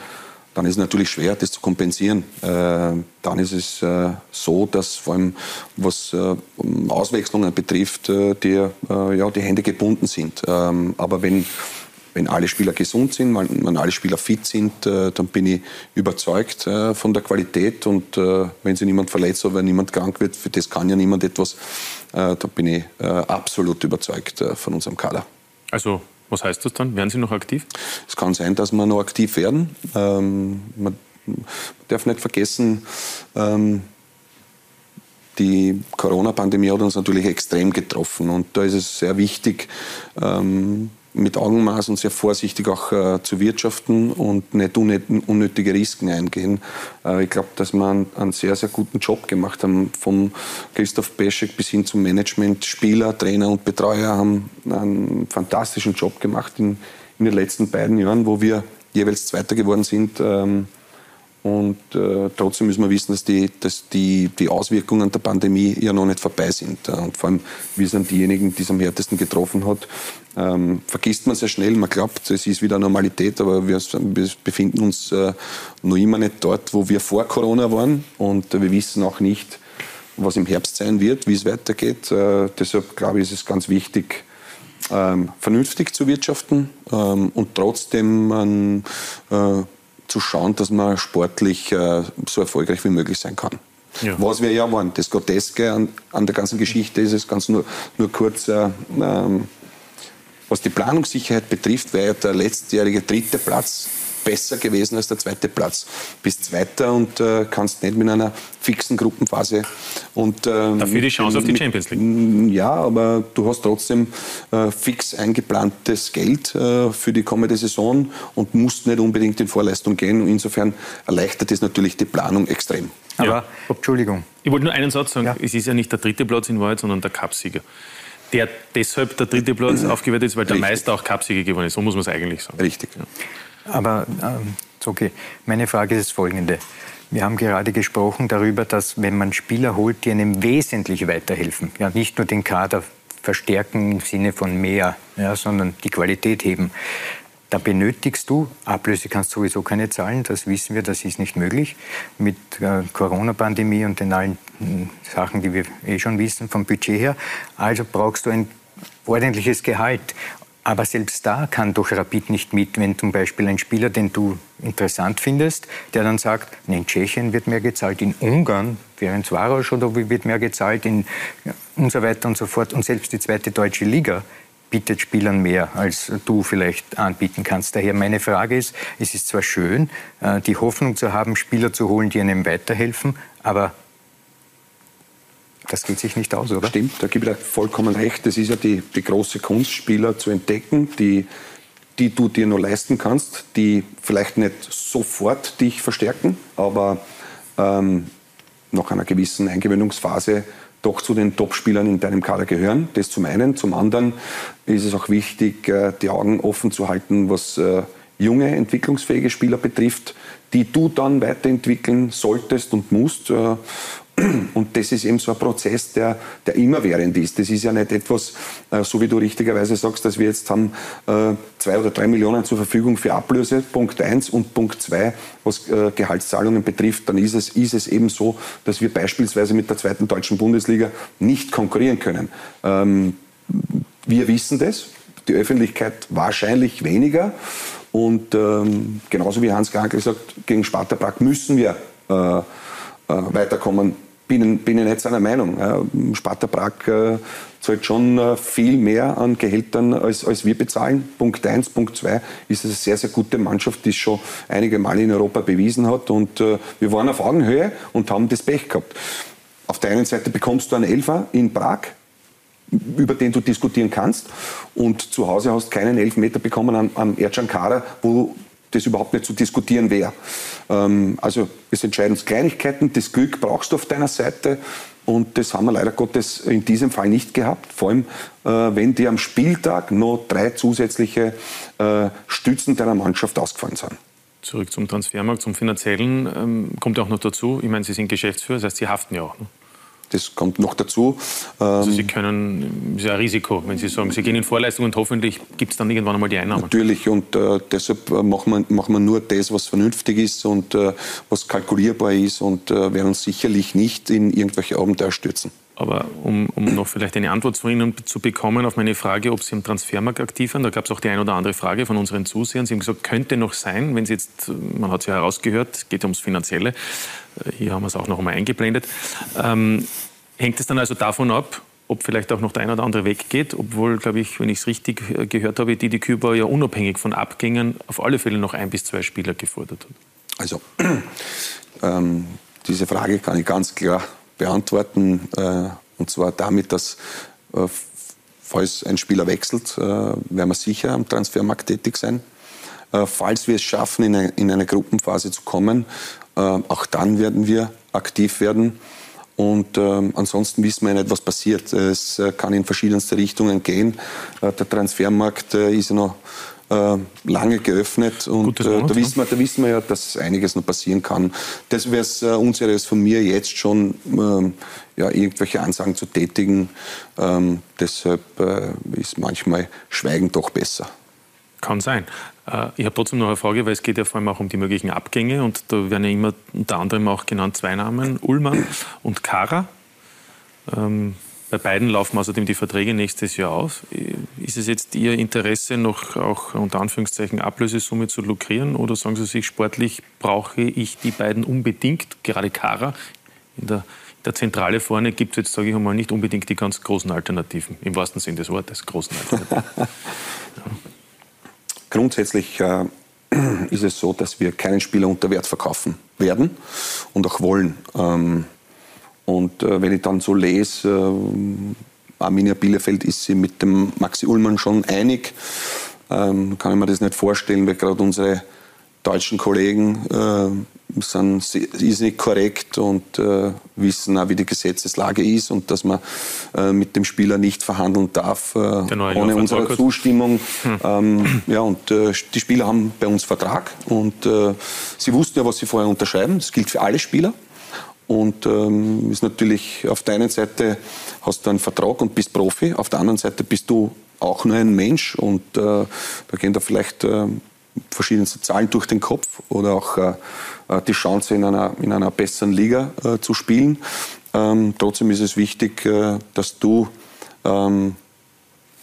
dann ist es natürlich schwer, das zu kompensieren. Äh, dann ist es äh, so, dass vor allem was äh, Auswechslungen betrifft, äh, dir äh, ja, die Hände gebunden sind. Ähm, aber wenn wenn alle Spieler gesund sind, wenn, wenn alle Spieler fit sind, äh, dann bin ich überzeugt äh, von der Qualität. Und äh, wenn sich niemand verletzt oder wenn niemand krank wird, für das kann ja niemand etwas, äh, da bin ich äh, absolut überzeugt äh, von unserem Kader. Also, was heißt das dann? Werden Sie noch aktiv? Es kann sein, dass wir noch aktiv werden. Ähm, man darf nicht vergessen, ähm, die Corona-Pandemie hat uns natürlich extrem getroffen. Und da ist es sehr wichtig, ähm, mit Augenmaß und sehr vorsichtig auch äh, zu wirtschaften und nicht unnötige Risiken eingehen. Äh, ich glaube, dass wir einen, einen, sehr, sehr guten Job gemacht haben. Von Christoph Peschek bis hin zum Management. Spieler, Trainer und Betreuer haben einen fantastischen Job gemacht in, in den letzten beiden Jahren, wo wir jeweils Zweiter geworden sind. Ähm, und äh, trotzdem müssen wir wissen, dass, die, dass die, die Auswirkungen der Pandemie ja noch nicht vorbei sind. Und vor allem, wir sind diejenigen, die es am härtesten getroffen hat. Ähm, vergisst man sehr schnell. Man glaubt, es ist wieder Normalität, aber wir, wir befinden uns äh, noch immer nicht dort, wo wir vor Corona waren. Und äh, wir wissen auch nicht, was im Herbst sein wird, wie es weitergeht. Äh, deshalb glaube ich, ist es ganz wichtig, ähm, vernünftig zu wirtschaften ähm, und trotzdem ähm, äh, zu schauen, dass man sportlich äh, so erfolgreich wie möglich sein kann. Ja. Was wir ja waren. Das Groteske an, an, der ganzen Geschichte ist es ganz nur, nur kurz, äh, ähm, was die Planungssicherheit betrifft, wäre ja der letztjährige dritte Platz besser gewesen als der zweite Platz. Bist Zweiter und äh, kannst nicht mit einer fixen Gruppenphase. Und, äh, Dafür die Chance mit, auf die Champions League. Ja, aber du hast trotzdem äh, fix eingeplantes Geld äh, für die kommende Saison und musst nicht unbedingt in Vorleistung gehen. Insofern erleichtert es natürlich die Planung extrem. Aber, ja. Entschuldigung. Ich wollte nur einen Satz sagen. Ja. Es ist ja nicht der dritte Platz in Wahrheit, sondern der Cupsieger der deshalb der dritte Platz aufgewertet ist, weil der Meister auch Cupsieger gewonnen ist. So muss man es eigentlich sagen. Richtig. Ja. Aber ähm, okay, meine Frage ist folgende. Wir haben gerade gesprochen darüber, dass wenn man Spieler holt, die einem wesentlich weiterhelfen, ja, nicht nur den Kader verstärken im Sinne von mehr, ja, sondern die Qualität heben. Da benötigst du, Ablöse kannst sowieso keine zahlen, das wissen wir, das ist nicht möglich. Mit äh, Corona-Pandemie und den allen äh, Sachen, die wir eh schon wissen vom Budget her. Also brauchst du ein ordentliches Gehalt. Aber selbst da kann doch Rapid nicht mit, wenn zum Beispiel ein Spieler, den du interessant findest, der dann sagt, in Tschechien wird mehr gezahlt, in Ungarn, während Varos oder wird mehr gezahlt, in, und so weiter und so fort. Und selbst die zweite deutsche Liga bietet Spielern mehr, als du vielleicht anbieten kannst. Daher meine Frage ist, es ist zwar schön, äh, die Hoffnung zu haben, Spieler zu holen, die einem weiterhelfen, aber das geht sich nicht aus, oder? Stimmt, da gebe ich dir vollkommen recht. Das ist ja die, die große Kunst, Spieler zu entdecken, die, die du dir nur leisten kannst, die vielleicht nicht sofort dich verstärken, aber ähm, nach einer gewissen Eingewöhnungsphase doch zu den Topspielern in deinem Kader gehören. Das zum einen. Zum anderen ist es auch wichtig, äh, die Augen offen zu halten, was äh, junge, entwicklungsfähige Spieler betrifft, die du dann weiterentwickeln solltest und musst. Und das ist eben so ein Prozess, der, der immerwährend ist. Das ist ja nicht etwas, äh, so wie du richtigerweise sagst, dass wir jetzt haben äh, zwei oder drei Millionen zur Verfügung für Ablöse, Punkt eins und Punkt zwei, was äh, Gehaltszahlungen betrifft, dann ist es, ist es eben so, dass wir beispielsweise mit der zweiten deutschen Bundesliga nicht konkurrieren können. Ähm, wir wissen das, die Öffentlichkeit wahrscheinlich weniger. Und ähm, genauso wie Hans Krankel sagt, gegen Sparta Prag müssen wir weiterkommen bin, bin ich nicht seiner Meinung. Sparta Prag äh, zahlt schon äh, viel mehr an Gehältern, als, als wir bezahlen. Punkt eins. Punkt zwei ist es eine sehr, sehr gute Mannschaft, die es schon einige Male in Europa bewiesen hat. Und äh, wir waren auf Augenhöhe und haben das Pech gehabt. Auf der einen Seite bekommst du einen Elfer in Prag, über den du diskutieren kannst. Und zu Hause hast keinen Elfmeter bekommen am, am Ercan wo das überhaupt nicht zu diskutieren wäre. Ähm, also es entscheiden uns Kleinigkeiten, das Glück brauchst du auf deiner Seite und das haben wir leider Gottes in diesem Fall nicht gehabt. Vor allem, äh, wenn dir am Spieltag noch drei zusätzliche äh, Stützen deiner Mannschaft ausgefallen sind. Zurück zum Transfermarkt, zum Finanziellen. Ähm, kommt auch noch dazu, ich meine, Sie sind Geschäftsführer, das heißt, Sie haften ja auch. Ne? Das kommt noch dazu. Also Sie können, das ist ja ein Risiko, wenn Sie sagen, Sie gehen in Vorleistung und hoffentlich gibt es dann irgendwann einmal die Einnahmen. Natürlich und äh, deshalb äh, machen wir, machen wir nur das, was vernünftig ist und äh, was kalkulierbar ist und äh, werden uns sicherlich nicht in irgendwelche Abenteuer stürzen. Aber um, um, noch vielleicht eine Antwort von Ihnen zu bekommen auf meine Frage, ob Sie im Transfermarkt aktiv sind, da gab es auch die eine oder andere Frage von unseren Zusehern. Sie haben gesagt, könnte noch sein, wenn Sie jetzt, man hat es ja herausgehört, geht ums Finanzielle, äh, hier haben wir es auch noch einmal eingeblendet. Ähm, hängt es dann also davon ab, ob vielleicht auch noch der ein oder andere weggeht, obwohl, glaube ich, wenn ich es richtig äh, gehört habe, Didi Küber ja unabhängig von Abgängen auf alle Fälle noch ein bis zwei Spieler gefordert hat. Also, ähm, diese Frage kann ich ganz klar beantworten, äh, und zwar damit, dass äh, falls ein Spieler wechselt, äh, werden wir sicher am Transfermarkt tätig sein. Äh, falls wir es schaffen, in eine, in eine Gruppenphase zu kommen, äh, auch dann werden wir aktiv werden. Und ähm, ansonsten wissen wir nicht, was passiert. Es äh, kann in verschiedenste Richtungen gehen. Äh, der Transfermarkt äh, ist ja noch äh, lange geöffnet und äh, da, wissen wir, da wissen wir ja, dass einiges noch passieren kann. Das wäre es äh, unseriös von mir jetzt schon, ähm, ja, irgendwelche Ansagen zu tätigen. Ähm, deshalb ist manchmal Schweigen doch besser. Kann sein. Äh, ich habe trotzdem noch eine Frage, weil es geht ja vor allem auch um die möglichen Abgänge und da werden ja immer unter anderem auch genannt zwei Namen, Ullmann und Kara. Ähm, bei beiden laufen außerdem die Verträge nächstes Jahr aus. Ist es jetzt Ihr Interesse, noch auch unter Anführungszeichen Ablösesumme zu lukrieren oder sagen Sie sich, sportlich brauche ich die beiden unbedingt, gerade Kara? In der, der Zentrale vorne gibt es jetzt, sage ich einmal, nicht unbedingt die ganz großen Alternativen, im wahrsten Sinne des Wortes, großen Alternativen. ja. Grundsätzlich äh, ist es so, dass wir keinen Spieler unter Wert verkaufen werden und auch wollen. Ähm, und äh, wenn ich dann so lese, äh, Arminia Bielefeld ist sie mit dem Maxi Ullmann schon einig, ähm, kann ich mir das nicht vorstellen, weil gerade unsere deutschen Kollegen sind irrsinnig korrekt und äh, wissen auch, wie die Gesetzeslage ist und dass man äh, mit dem Spieler nicht verhandeln darf äh, ohne unsere Zustimmung. Hm. Ähm, ja, und äh, die Spieler haben bei uns Vertrag und äh, sie wussten ja, was sie vorher unterschreiben. Das gilt für alle Spieler. Und ähm, ist natürlich auf der einen Seite hast du einen Vertrag und bist Profi, auf der anderen Seite bist du auch nur ein Mensch und äh, da gehen da vielleicht äh, verschiedenste Zahlen durch den Kopf oder auch äh, äh die Chance in einer, in einer besseren Liga äh, zu spielen. Ähm, trotzdem ist es wichtig, äh, dass du ähm,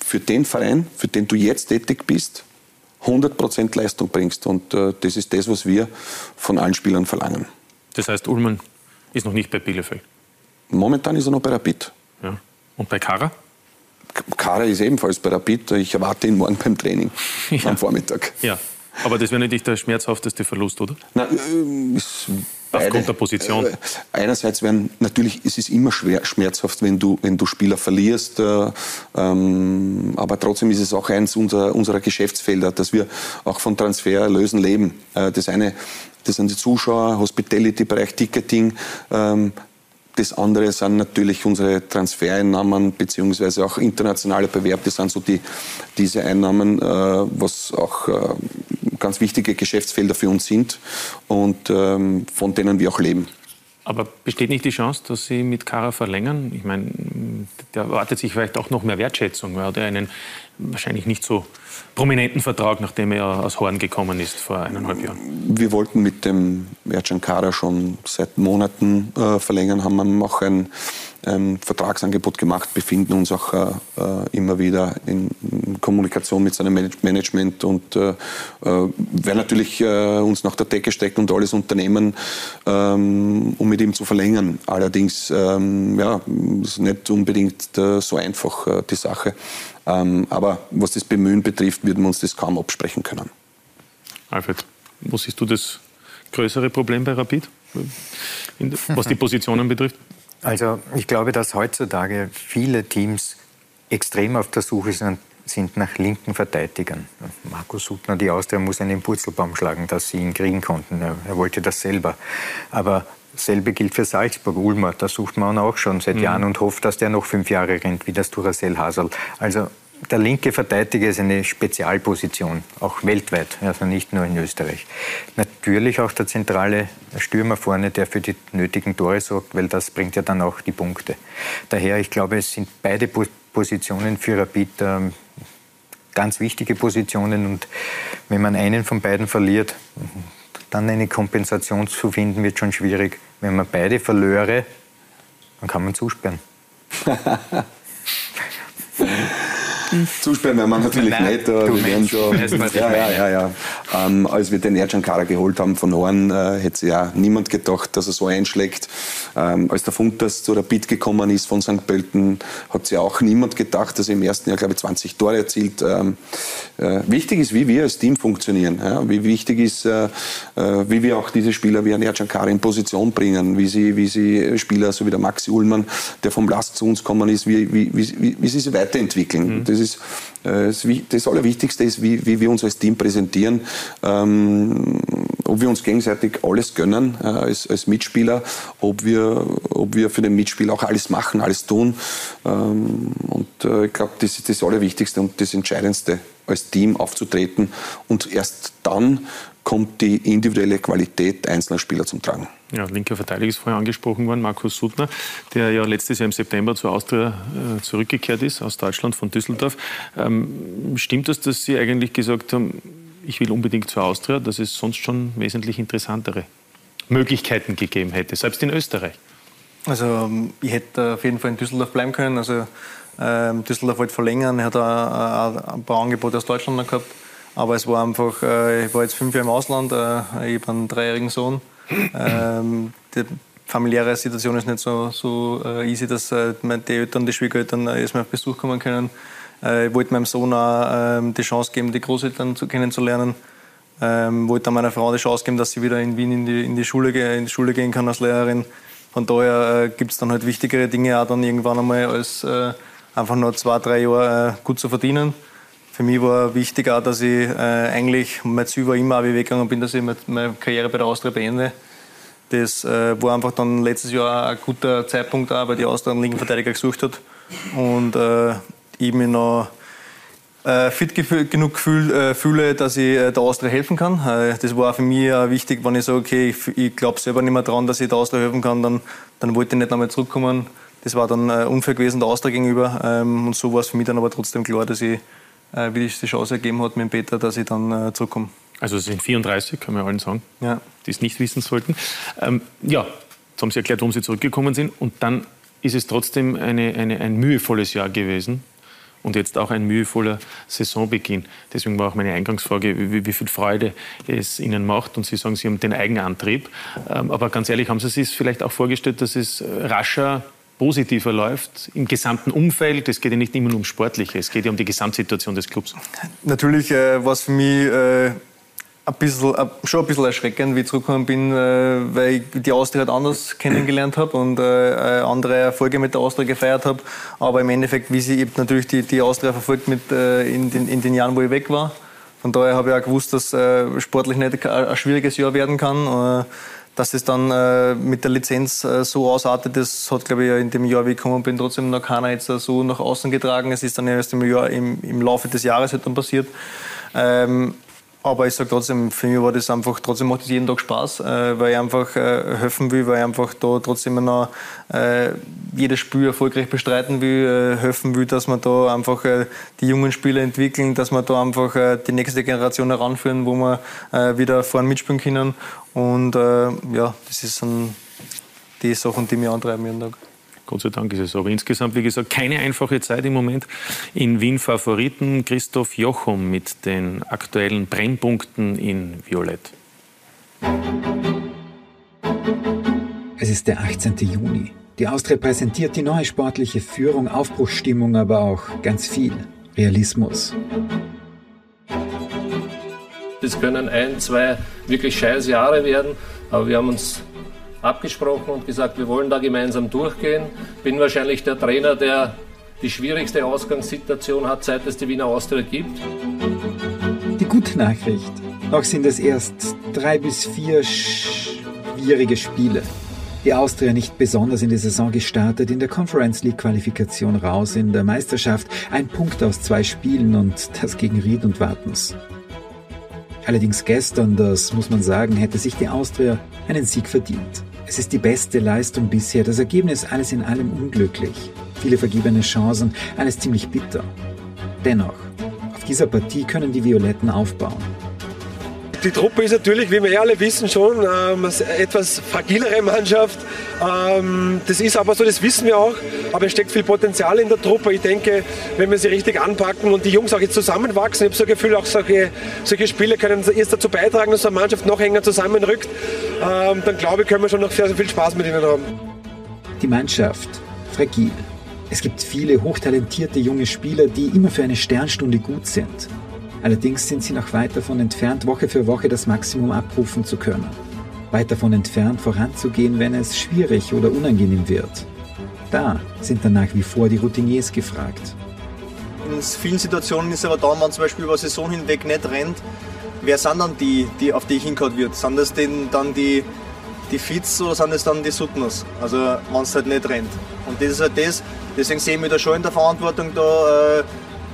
für den Verein, für den du jetzt tätig bist, 100% Leistung bringst. Und äh, das ist das, was wir von allen Spielern verlangen. Das heißt, Ullmann ist noch nicht bei Bielefeld. Momentan ist er noch bei Rapid. Ja. Und bei Kara? Kara ist ebenfalls bei Rapid. Ich erwarte ihn morgen beim Training ja. am Vormittag. Ja, aber das wäre nicht der schmerzhafteste Verlust, oder? Nein, äh. Aufgrund der Position. Äh, einerseits werden natürlich, es ist immer schwer, schmerzhaft, wenn du, wenn du Spieler verlierst, äh, ähm, aber trotzdem ist es auch eins unserer, unserer Geschäftsfelder, dass wir auch von Transfererlösen leben. Äh, das eine, das sind die Zuschauer, Hospitality-Bereich, Ticketing. Ähm, das andere sind natürlich unsere Transfereinnahmen beziehungsweise auch internationale Bewerb. Das sind so die, diese Einnahmen, äh, was auch äh, ganz wichtige Geschäftsfelder für uns sind und ähm, von denen wir auch leben. Aber besteht nicht die Chance, dass Sie mit Kara verlängern? Ich meine, der erwartet sich vielleicht auch noch mehr Wertschätzung. Er hat einen wahrscheinlich nicht so prominenten Vertrag, nachdem er aus Horn gekommen ist vor eineinhalb Jahren. Wir wollten mit dem Ercan Kara schon seit Monaten äh, verlängern, haben ihm auch ein, ein Vertragsangebot gemacht, befinden uns auch äh, äh immer wieder in Kommunikation mit seinem Management und äh, äh, werden natürlich äh, uns nach der Decke stecken und alles unternehmen, ähm, um mit ihm zu verlängern. Allerdings ähm, ja, ist nicht unbedingt äh, so einfach die Sache. Ähm, aber was das Bemühen betrifft, würden wir uns das kaum absprechen können. Alfred, wo siehst du das größere Problem bei Rapid, was die Positionen betrifft? Also ich glaube, dass heutzutage viele Teams extrem auf der Suche sind, sind nach linken Verteidigern. Markus Suttner, die Austria, muss einen Purzelbaum schlagen, dass sie ihn kriegen konnten. Er wollte das selber. Aber Selbe gilt für Salzburg, Ulmer, da sucht man auch schon seit mhm. Jahren und hofft, dass der noch fünf Jahre rennt, wie das Duracell Hasel. Also der linke Verteidiger ist eine Spezialposition, auch weltweit, also nicht nur in Österreich. Natürlich auch der zentrale Stürmer vorne, der für die nötigen Tore sorgt, weil das bringt ja dann auch die Punkte. Daher, ich glaube, es sind beide Positionen für Rapid ähm, ganz wichtige Positionen und wenn man einen von beiden verliert, dann eine Kompensation zu finden, wird schon schwierig. Wenn man beide verlöre, dann kann man zusperren. Zusperren werden wir natürlich Nein, nicht. Wir werden schon, ja, ja, ja, ja. Ähm, als wir den Ercan Kara geholt haben von Horn, äh, hätte sich ja niemand gedacht, dass er so einschlägt. Ähm, als der Funtas zu Rapid gekommen ist von St. Pölten, hat sich auch niemand gedacht, dass er im ersten Jahr, glaube ich, 20 Tore erzielt. Ähm, äh, wichtig ist, wie wir als Team funktionieren. Ja? Wie wichtig ist, äh, äh wie wir auch diese Spieler wie ein Ercan Kara in Position bringen, wie sie, wie sie Spieler, so wie der Maxi Ullmann, der vom Last zu uns gekommen ist, wie, wie, wie, wie sie sich weiterentwickeln. Mhm. Das ist äh, das Allerwichtigste ist, wie, wie wir uns als Team präsentieren. Ähm, ob wir uns gegenseitig alles gönnen äh, als, als Mitspieler, ob wir, ob wir für den Mitspieler auch alles machen, alles tun. Ähm, und äh, ich glaube, das ist das Allerwichtigste und das Entscheidendste, als Team aufzutreten. Und erst dann kommt die individuelle Qualität einzelner Spieler zum Tragen. Ja, linker Verteidiger ist vorher angesprochen worden, Markus Suttner, der ja letztes Jahr im September zur Austria äh, zurückgekehrt ist, aus Deutschland, von Düsseldorf. Ähm, stimmt das, dass Sie eigentlich gesagt haben, ich will unbedingt zur Austria, dass es sonst schon wesentlich interessantere Möglichkeiten gegeben hätte, selbst in Österreich? Also ähm, ich hätte auf jeden Fall in Düsseldorf bleiben können. Also ähm, Düsseldorf wollte verlängern, er hat auch, ein paar Angebote aus Deutschland noch gehabt. Aber es war einfach, äh, ich war jetzt fünf Jahre im Ausland, äh, ich habe einen dreijährigen Sohn. Ähm, die familiäre Situation ist nicht so, so äh, easy, dass die Eltern, die Schwiegereltern erstmal auf Besuch kommen können. Ich wollte meinem Sohn auch ähm, die Chance geben, die Großeltern zu, kennenzulernen. Ähm, wollte meiner Frau die Chance geben, dass sie wieder in Wien in die, in die, Schule, in die Schule gehen kann als Lehrerin. Von daher gibt es dann halt wichtigere Dinge auch dann irgendwann einmal als einfach nur zwei, drei Jahre gut zu verdienen. Für mich war wichtig auch, dass ich äh, eigentlich, mein Ziel war immer auch weggegangen bin, dass ich meine Karriere bei der Austria beende. Das äh, war einfach dann letztes Jahr ein guter Zeitpunkt, auch, weil die Austria einen linken Verteidiger gesucht hat. Und äh, ich mich noch äh, fit genug gefühl, äh, fühle, dass ich äh, der Austria helfen kann. Äh, das war für mich wichtig, wenn ich sage, okay, ich, ich glaube selber nicht mehr daran, dass ich der Austria helfen kann, dann, dann wollte ich nicht nochmal zurückkommen. Das war dann unfair gewesen der Austria gegenüber. Ähm, und so war es für mich dann aber trotzdem klar, dass ich wie es die Chance ergeben hat mit dem Peter, dass ich dann äh, zurückkomme. Also Sie sind 34, kann man allen sagen, ja. die es nicht wissen sollten. Ähm, ja, jetzt haben Sie erklärt, warum Sie zurückgekommen sind. Und dann ist es trotzdem eine, eine, ein mühevolles Jahr gewesen und jetzt auch ein mühevoller Saisonbeginn. Deswegen war auch meine Eingangsfrage, wie, wie, viel Freude es Ihnen macht. Und Sie sagen, Sie haben den Eigenantrieb. Ähm, aber ganz ehrlich, haben Sie sich vielleicht auch vorgestellt, dass es rascher positiver läuft im gesamten Umfeld. Es geht ja nicht immer nur um Sportliche, es geht ja um die Gesamtsituation des Clubs. Natürlich äh, war es für mich äh, ein bisschen, äh, schon ein bisschen erschreckend, wie ich zurückgekommen bin, äh, weil ich die Austria halt anders kennengelernt habe und äh, andere Erfolge mit der Austria gefeiert habe. Aber im Endeffekt, wie sie natürlich die, die Austria verfolgt mit, äh, in, den, in den Jahren, wo ich weg war. Von daher habe ich auch gewusst, dass sportlich nicht ein schwieriges Jahr werden kann dass es dann äh, mit der Lizenz äh, so ausartet, das hat, glaube ich, in dem Jahr, wie ich gekommen bin, trotzdem noch keiner jetzt so nach außen getragen. Es ist dann erst im, Jahr, im, im Laufe des Jahres halt dann passiert. Ähm, aber ich sage trotzdem, für mich war das einfach, trotzdem macht es jeden Tag Spaß, äh, weil ich einfach äh, helfen will, weil ich einfach da trotzdem noch äh, jedes Spiel erfolgreich bestreiten will, äh, helfen will, dass wir da einfach äh, die jungen Spieler entwickeln, dass wir da einfach äh, die nächste Generation heranführen, wo wir äh, wieder vorne mitspielen können. Und ja, das ist dann die Sachen, die mich antreiben jeden Tag. Gott sei Dank ist es so. Aber insgesamt, wie gesagt, keine einfache Zeit im Moment. In Wien Favoriten Christoph Jochum mit den aktuellen Brennpunkten in Violett. Es ist der 18. Juni. Die Austria präsentiert die neue sportliche Führung, Aufbruchsstimmung, aber auch ganz viel Realismus. Das können ein, zwei wirklich scheiß Jahre werden, aber wir haben uns abgesprochen und gesagt, wir wollen da gemeinsam durchgehen. Bin wahrscheinlich der Trainer, der die schwierigste Ausgangssituation hat, seit es die Wiener Austria gibt. Die gute Nachricht. Noch sind es erst drei bis vier schwierige Spiele. Die Austria nicht besonders in die Saison gestartet, in der Conference League Qualifikation raus, in der Meisterschaft ein Punkt aus zwei Spielen und das gegen Ried und Wartens. Allerdings gestern, das muss man sagen, hätte sich die Austria einen Sieg verdient. Es ist die beste Leistung bisher, das Ergebnis alles in allem unglücklich. Viele vergebene Chancen, alles ziemlich bitter. Dennoch, auf dieser Partie können die Violetten aufbauen. Die Truppe ist natürlich, wie wir alle wissen, schon ähm, eine etwas fragilere Mannschaft. Ähm, das ist aber so, das wissen wir auch. Aber es steckt viel Potenzial in der Truppe. Ich denke, wenn wir sie richtig anpacken und die Jungs auch jetzt zusammenwachsen, ich habe so ein Gefühl, auch solche, solche Spiele können erst dazu beitragen, dass eine Mannschaft noch enger zusammenrückt. Ähm, dann glaube ich, können wir schon noch sehr, sehr viel Spaß mit ihnen haben. Die Mannschaft, fragil. Es gibt viele hochtalentierte junge Spieler, die immer für eine Sternstunde gut sind. Allerdings sind sie noch weit davon entfernt, Woche für Woche das Maximum abrufen zu können. Weit davon entfernt, voranzugehen, wenn es schwierig oder unangenehm wird. Da sind dann nach wie vor die Routiniers gefragt. In vielen Situationen ist aber dann, wenn zum Beispiel über Saison hinweg nicht rennt, wer sind dann die, die auf die ich hingehauen wird? Sind das denn dann die, die Fits oder sind das dann die Sutners? Also wenn es halt nicht rennt. Und das ist halt das, deswegen sehe ich mich da schon in der Verantwortung, da äh,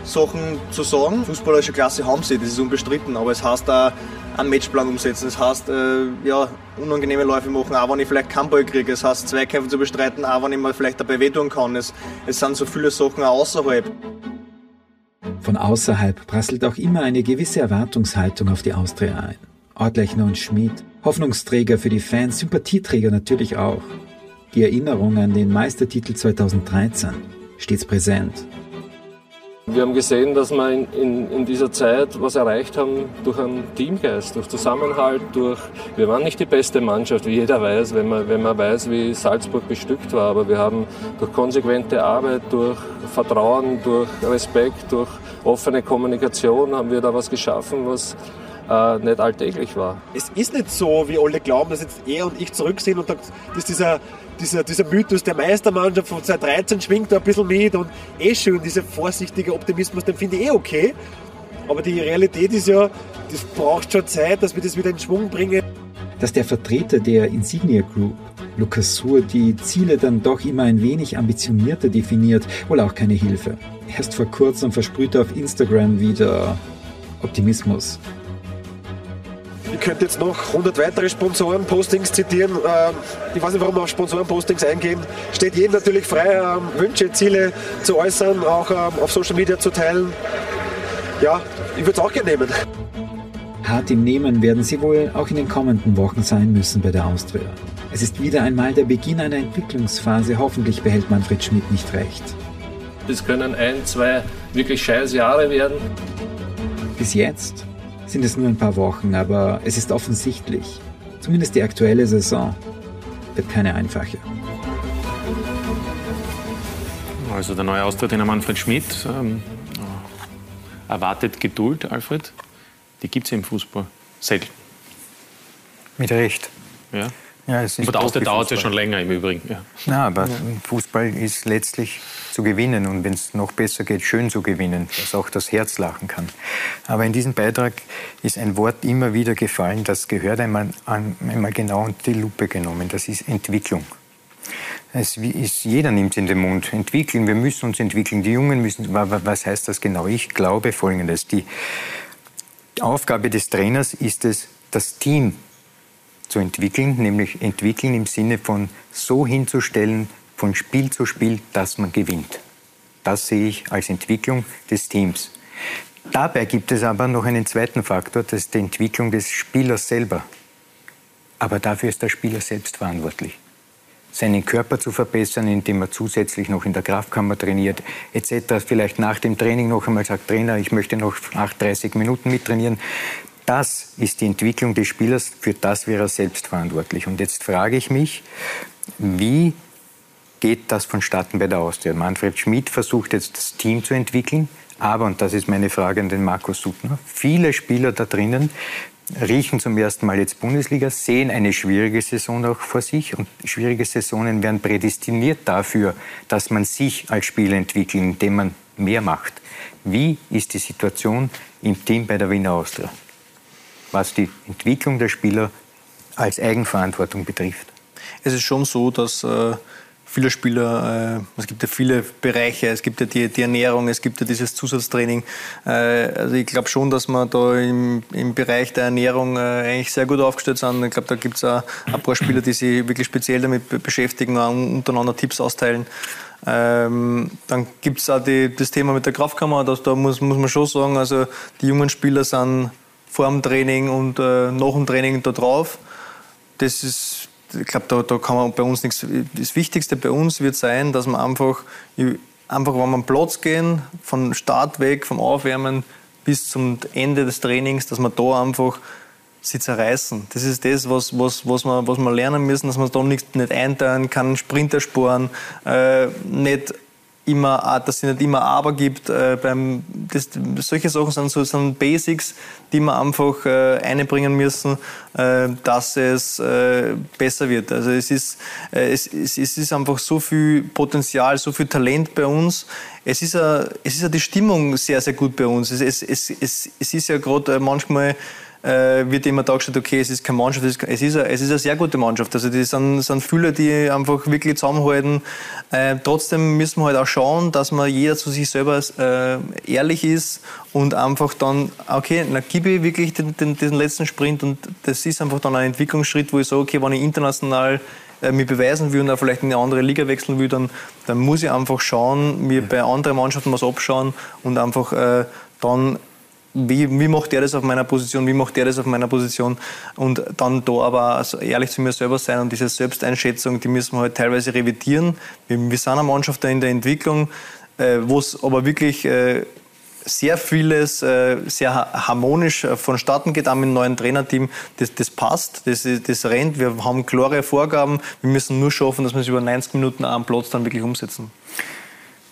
Sachen zu sagen. Fußballerische Klasse haben sie, das ist unbestritten, aber es heißt da einen Matchplan umsetzen. Das heißt, äh, ja, unangenehme Läufe machen, auch wenn ich vielleicht keinen Ball kriege. Es heißt, Zweikämpfe zu bestreiten, auch wenn ich mal vielleicht dabei wehtun kann. Es, es sind so viele Sachen auch außerhalb. Von außerhalb prasselt auch immer eine gewisse Erwartungshaltung auf die Austria ein. Ortlechner und Schmid, Hoffnungsträger für die Fans, Sympathieträger natürlich auch. Die Erinnerung an den Meistertitel 2013, stets präsent. Wir haben gesehen, dass wir in, in, in, dieser Zeit was erreicht haben durch einen Teamgeist, durch Zusammenhalt, durch. Wir waren nicht die beste Mannschaft, wie jeder weiß, wenn man, wenn man weiß, wie Salzburg bestückt war. Aber wir haben durch konsequente Arbeit, durch Vertrauen, durch Respekt, durch offene Kommunikation haben wir da was geschaffen, was äh, nicht alltäglich war. Es ist nicht so, wie alle glauben, dass jetzt er und ich zurück sind und dass dieser, dieser, dieser Mythos der Meistermannschaft von 2013 schwingt da ein bisschen mit und eh schön, dieser vorsichtige Optimismus, den finde ich eh okay. Aber die Realität ist ja, das braucht schon Zeit, dass wir das wieder in Schwung bringen. Dass der Vertreter der Insignia Group, Lukas Suhr, die Ziele dann doch immer ein wenig ambitionierter definiert, wohl auch keine Hilfe. Erst vor kurzem versprüht er auf Instagram wieder Optimismus. Ich könnte jetzt noch 100 weitere Sponsoren-Postings zitieren. Ähm, ich weiß nicht, warum wir auf Sponsoren-Postings eingehen. Steht jedem natürlich frei, ähm, Wünsche, Ziele zu äußern, auch ähm, auf Social Media zu teilen. Ja, ich würde es auch gerne nehmen. Hart im Nehmen werden sie wohl auch in den kommenden Wochen sein müssen bei der Austria. Es ist wieder einmal der Beginn einer Entwicklungsphase. Hoffentlich behält Manfred Schmidt nicht recht. Das können ein, zwei wirklich scheiß Jahre werden. Bis jetzt sind es nur ein paar Wochen, aber es ist offensichtlich, zumindest die aktuelle Saison wird keine einfache. Also der neue Austritt Manfred Schmidt ähm, erwartet Geduld, Alfred. Die gibt es im Fußball selten. Mit Recht. Ja. Ja, es ist aber der Austritt dauert ja schon länger im Übrigen. Ja. Na, aber ja. Fußball ist letztlich zu gewinnen und wenn es noch besser geht, schön zu gewinnen, dass auch das Herz lachen kann. Aber in diesem Beitrag ist ein Wort immer wieder gefallen, das gehört einmal, einmal genau unter die Lupe genommen. Das ist Entwicklung. Es ist, jeder nimmt es in den Mund. Entwickeln, wir müssen uns entwickeln. Die Jungen müssen. Was heißt das genau? Ich glaube Folgendes: Die Aufgabe des Trainers ist es, das Team zu entwickeln, nämlich entwickeln im Sinne von so hinzustellen, von Spiel zu Spiel, dass man gewinnt. Das sehe ich als Entwicklung des Teams. Dabei gibt es aber noch einen zweiten Faktor, das ist die Entwicklung des Spielers selber. Aber dafür ist der Spieler selbst verantwortlich. Seinen Körper zu verbessern, indem er zusätzlich noch in der Kraftkammer trainiert, etc. Vielleicht nach dem Training noch einmal sagt, Trainer, ich möchte noch 8, 30 Minuten mittrainieren. Das ist die Entwicklung des Spielers, für das wäre er selbst verantwortlich. Und jetzt frage ich mich, wie geht das vonstatten bei der Austria? Manfred Schmidt versucht jetzt das Team zu entwickeln, aber, und das ist meine Frage an den Markus Suttner, viele Spieler da drinnen riechen zum ersten Mal jetzt Bundesliga, sehen eine schwierige Saison auch vor sich und schwierige Saisonen werden prädestiniert dafür, dass man sich als Spieler entwickelt, indem man mehr macht. Wie ist die Situation im Team bei der Wiener Austria? Was die Entwicklung der Spieler als Eigenverantwortung betrifft? Es ist schon so, dass äh, viele Spieler, äh, es gibt ja viele Bereiche, es gibt ja die, die Ernährung, es gibt ja dieses Zusatztraining. Äh, also ich glaube schon, dass wir da im, im Bereich der Ernährung äh, eigentlich sehr gut aufgestellt sind. Ich glaube, da gibt es auch ein paar Spieler, die sich wirklich speziell damit beschäftigen und untereinander Tipps austeilen. Ähm, dann gibt es auch die, das Thema mit der Kraftkammer. Das, da muss, muss man schon sagen, also die jungen Spieler sind vor dem Training und äh, nach dem Training da drauf. Das ist, ich glaube, da, da kann man bei uns nichts. Das Wichtigste bei uns wird sein, dass man einfach, einfach wenn am Platz gehen, von Start weg, vom Aufwärmen bis zum Ende des Trainings, dass wir da einfach sie zerreißen. Das ist das, was, was, was, wir, was wir lernen müssen, dass man da nicht, nicht einteilen kann, Sprinter sporen, äh, nicht immer, dass es nicht immer Aber gibt. Äh, beim, das, solche Sachen sind so sind Basics, die wir einfach äh, einbringen müssen, äh, dass es äh, besser wird. Also es ist, äh, es, es, es, ist einfach so viel Potenzial, so viel Talent bei uns. Es ist ja, es ist ja die Stimmung sehr, sehr gut bei uns. Es, es, es, es, es ist ja gerade äh, manchmal äh, wird immer dargestellt, okay, es ist keine Mannschaft, es ist, es ist, eine, es ist eine sehr gute Mannschaft. Also die sind, sind viele, die einfach wirklich zusammenhalten. Äh, trotzdem müssen wir halt auch schauen, dass man jeder zu sich selber äh, ehrlich ist und einfach dann, okay, dann gebe ich wirklich den, den, den letzten Sprint und das ist einfach dann ein Entwicklungsschritt, wo ich sage, okay, wenn ich international äh, mich beweisen will und auch vielleicht in eine andere Liga wechseln will, dann, dann muss ich einfach schauen, mir bei anderen Mannschaften was abschauen und einfach äh, dann wie, wie macht der das auf meiner Position, wie macht der das auf meiner Position und dann da aber also ehrlich zu mir selber sein und diese Selbsteinschätzung, die müssen wir halt teilweise revidieren. Wir, wir sind eine Mannschaft da in der Entwicklung, äh, wo es aber wirklich äh, sehr vieles äh, sehr harmonisch äh, vonstatten geht, auch mit einem neuen Trainerteam. Das, das passt, das, das rennt, wir haben klare Vorgaben, wir müssen nur schaffen, dass wir es über 90 Minuten am Platz dann wirklich umsetzen.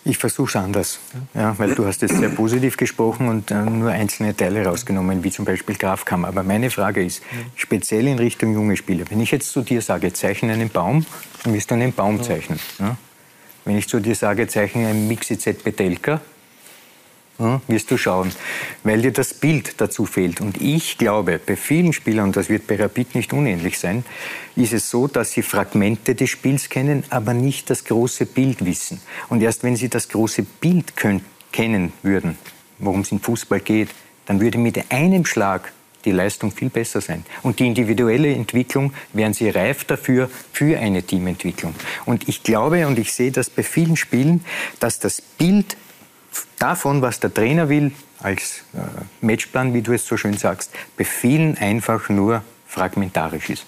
Ich versuche es anders, ja, weil du hast es sehr positiv gesprochen und äh, nur einzelne Teile rausgenommen, wie zum Beispiel Grafkammer. Aber meine Frage ist, speziell in Richtung junge Spieler, wenn ich jetzt zu dir sage, zeichne einen Baum, dann wirst du einen Baum zeichnen. Ja? Wenn ich zu dir sage, zeichne einen Mixi-Z Betelka, hm, wirst du schauen, weil dir das Bild dazu fehlt. Und ich glaube, bei vielen Spielern, und das wird bei Rapid nicht unähnlich sein, ist es so, dass sie Fragmente des Spiels kennen, aber nicht das große Bild wissen. Und erst wenn sie das große Bild können, kennen würden, worum es im Fußball geht, dann würde mit einem Schlag die Leistung viel besser sein. Und die individuelle Entwicklung wären sie reif dafür, für eine Teamentwicklung. Und ich glaube und ich sehe das bei vielen Spielen, dass das Bild davon, was der Trainer will, als äh, Matchplan, wie du es so schön sagst, bei vielen einfach nur fragmentarisch ist.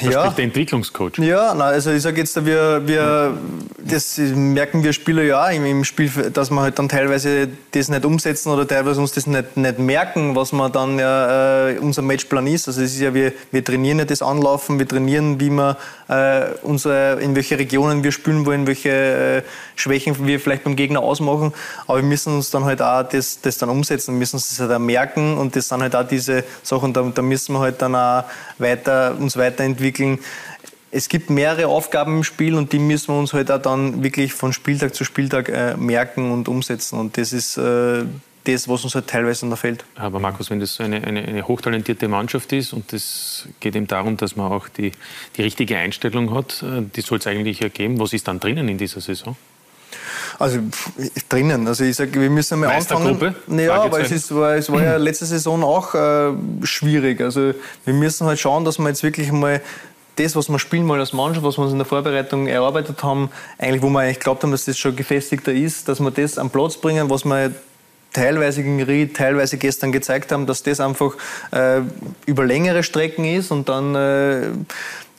Ja. der Entwicklungscoach. Ja, na, also ich sage jetzt, wir, wir, das merken wir Spieler ja im, im, Spiel, dass wir halt dann teilweise das nicht umsetzen oder teilweise uns das nicht, nicht merken, was man dann ja äh, unser Matchplan ist. Also es ist ja, wir, wir trainieren ja das Anlaufen, wir trainieren, wie wir äh, unsere, in welche Regionen wir spielen wollen, welche äh, Schwächen wir vielleicht beim Gegner ausmachen. Aber wir müssen uns dann halt auch das, das dann umsetzen, wir müssen uns das halt auch merken und das sind halt auch diese Sachen, da, da müssen wir halt dann auch weiter, uns weiterentwickeln. Es gibt mehrere Aufgaben im Spiel und die müssen wir uns halt auch dann wirklich von Spieltag zu Spieltag äh, merken und umsetzen. Und das ist äh, das, was uns halt teilweise fehlt. Aber Markus, wenn das so eine, eine, eine, hochtalentierte Mannschaft ist und es geht eben darum, dass man auch die, die richtige Einstellung hat, äh, die soll es eigentlich ja geben. Was ist dann drinnen in dieser Saison? Also drinnen. Also ich sage, wir müssen mal anfangen. Ja, aber es, ist, war, es war ja letzte Saison auch äh, schwierig. Also wir müssen halt schauen, dass wir jetzt wirklich mal das, was wir spielen mal als Mannschaft, was wir uns in der Vorbereitung erarbeitet haben, eigentlich, wo wir eigentlich glaubt haben, dass das schon gefestigter ist, dass wir das am Platz bringen, was wir teilweise gegen Ried, teilweise gestern gezeigt haben, dass das einfach äh, über längere Strecken ist und dann äh,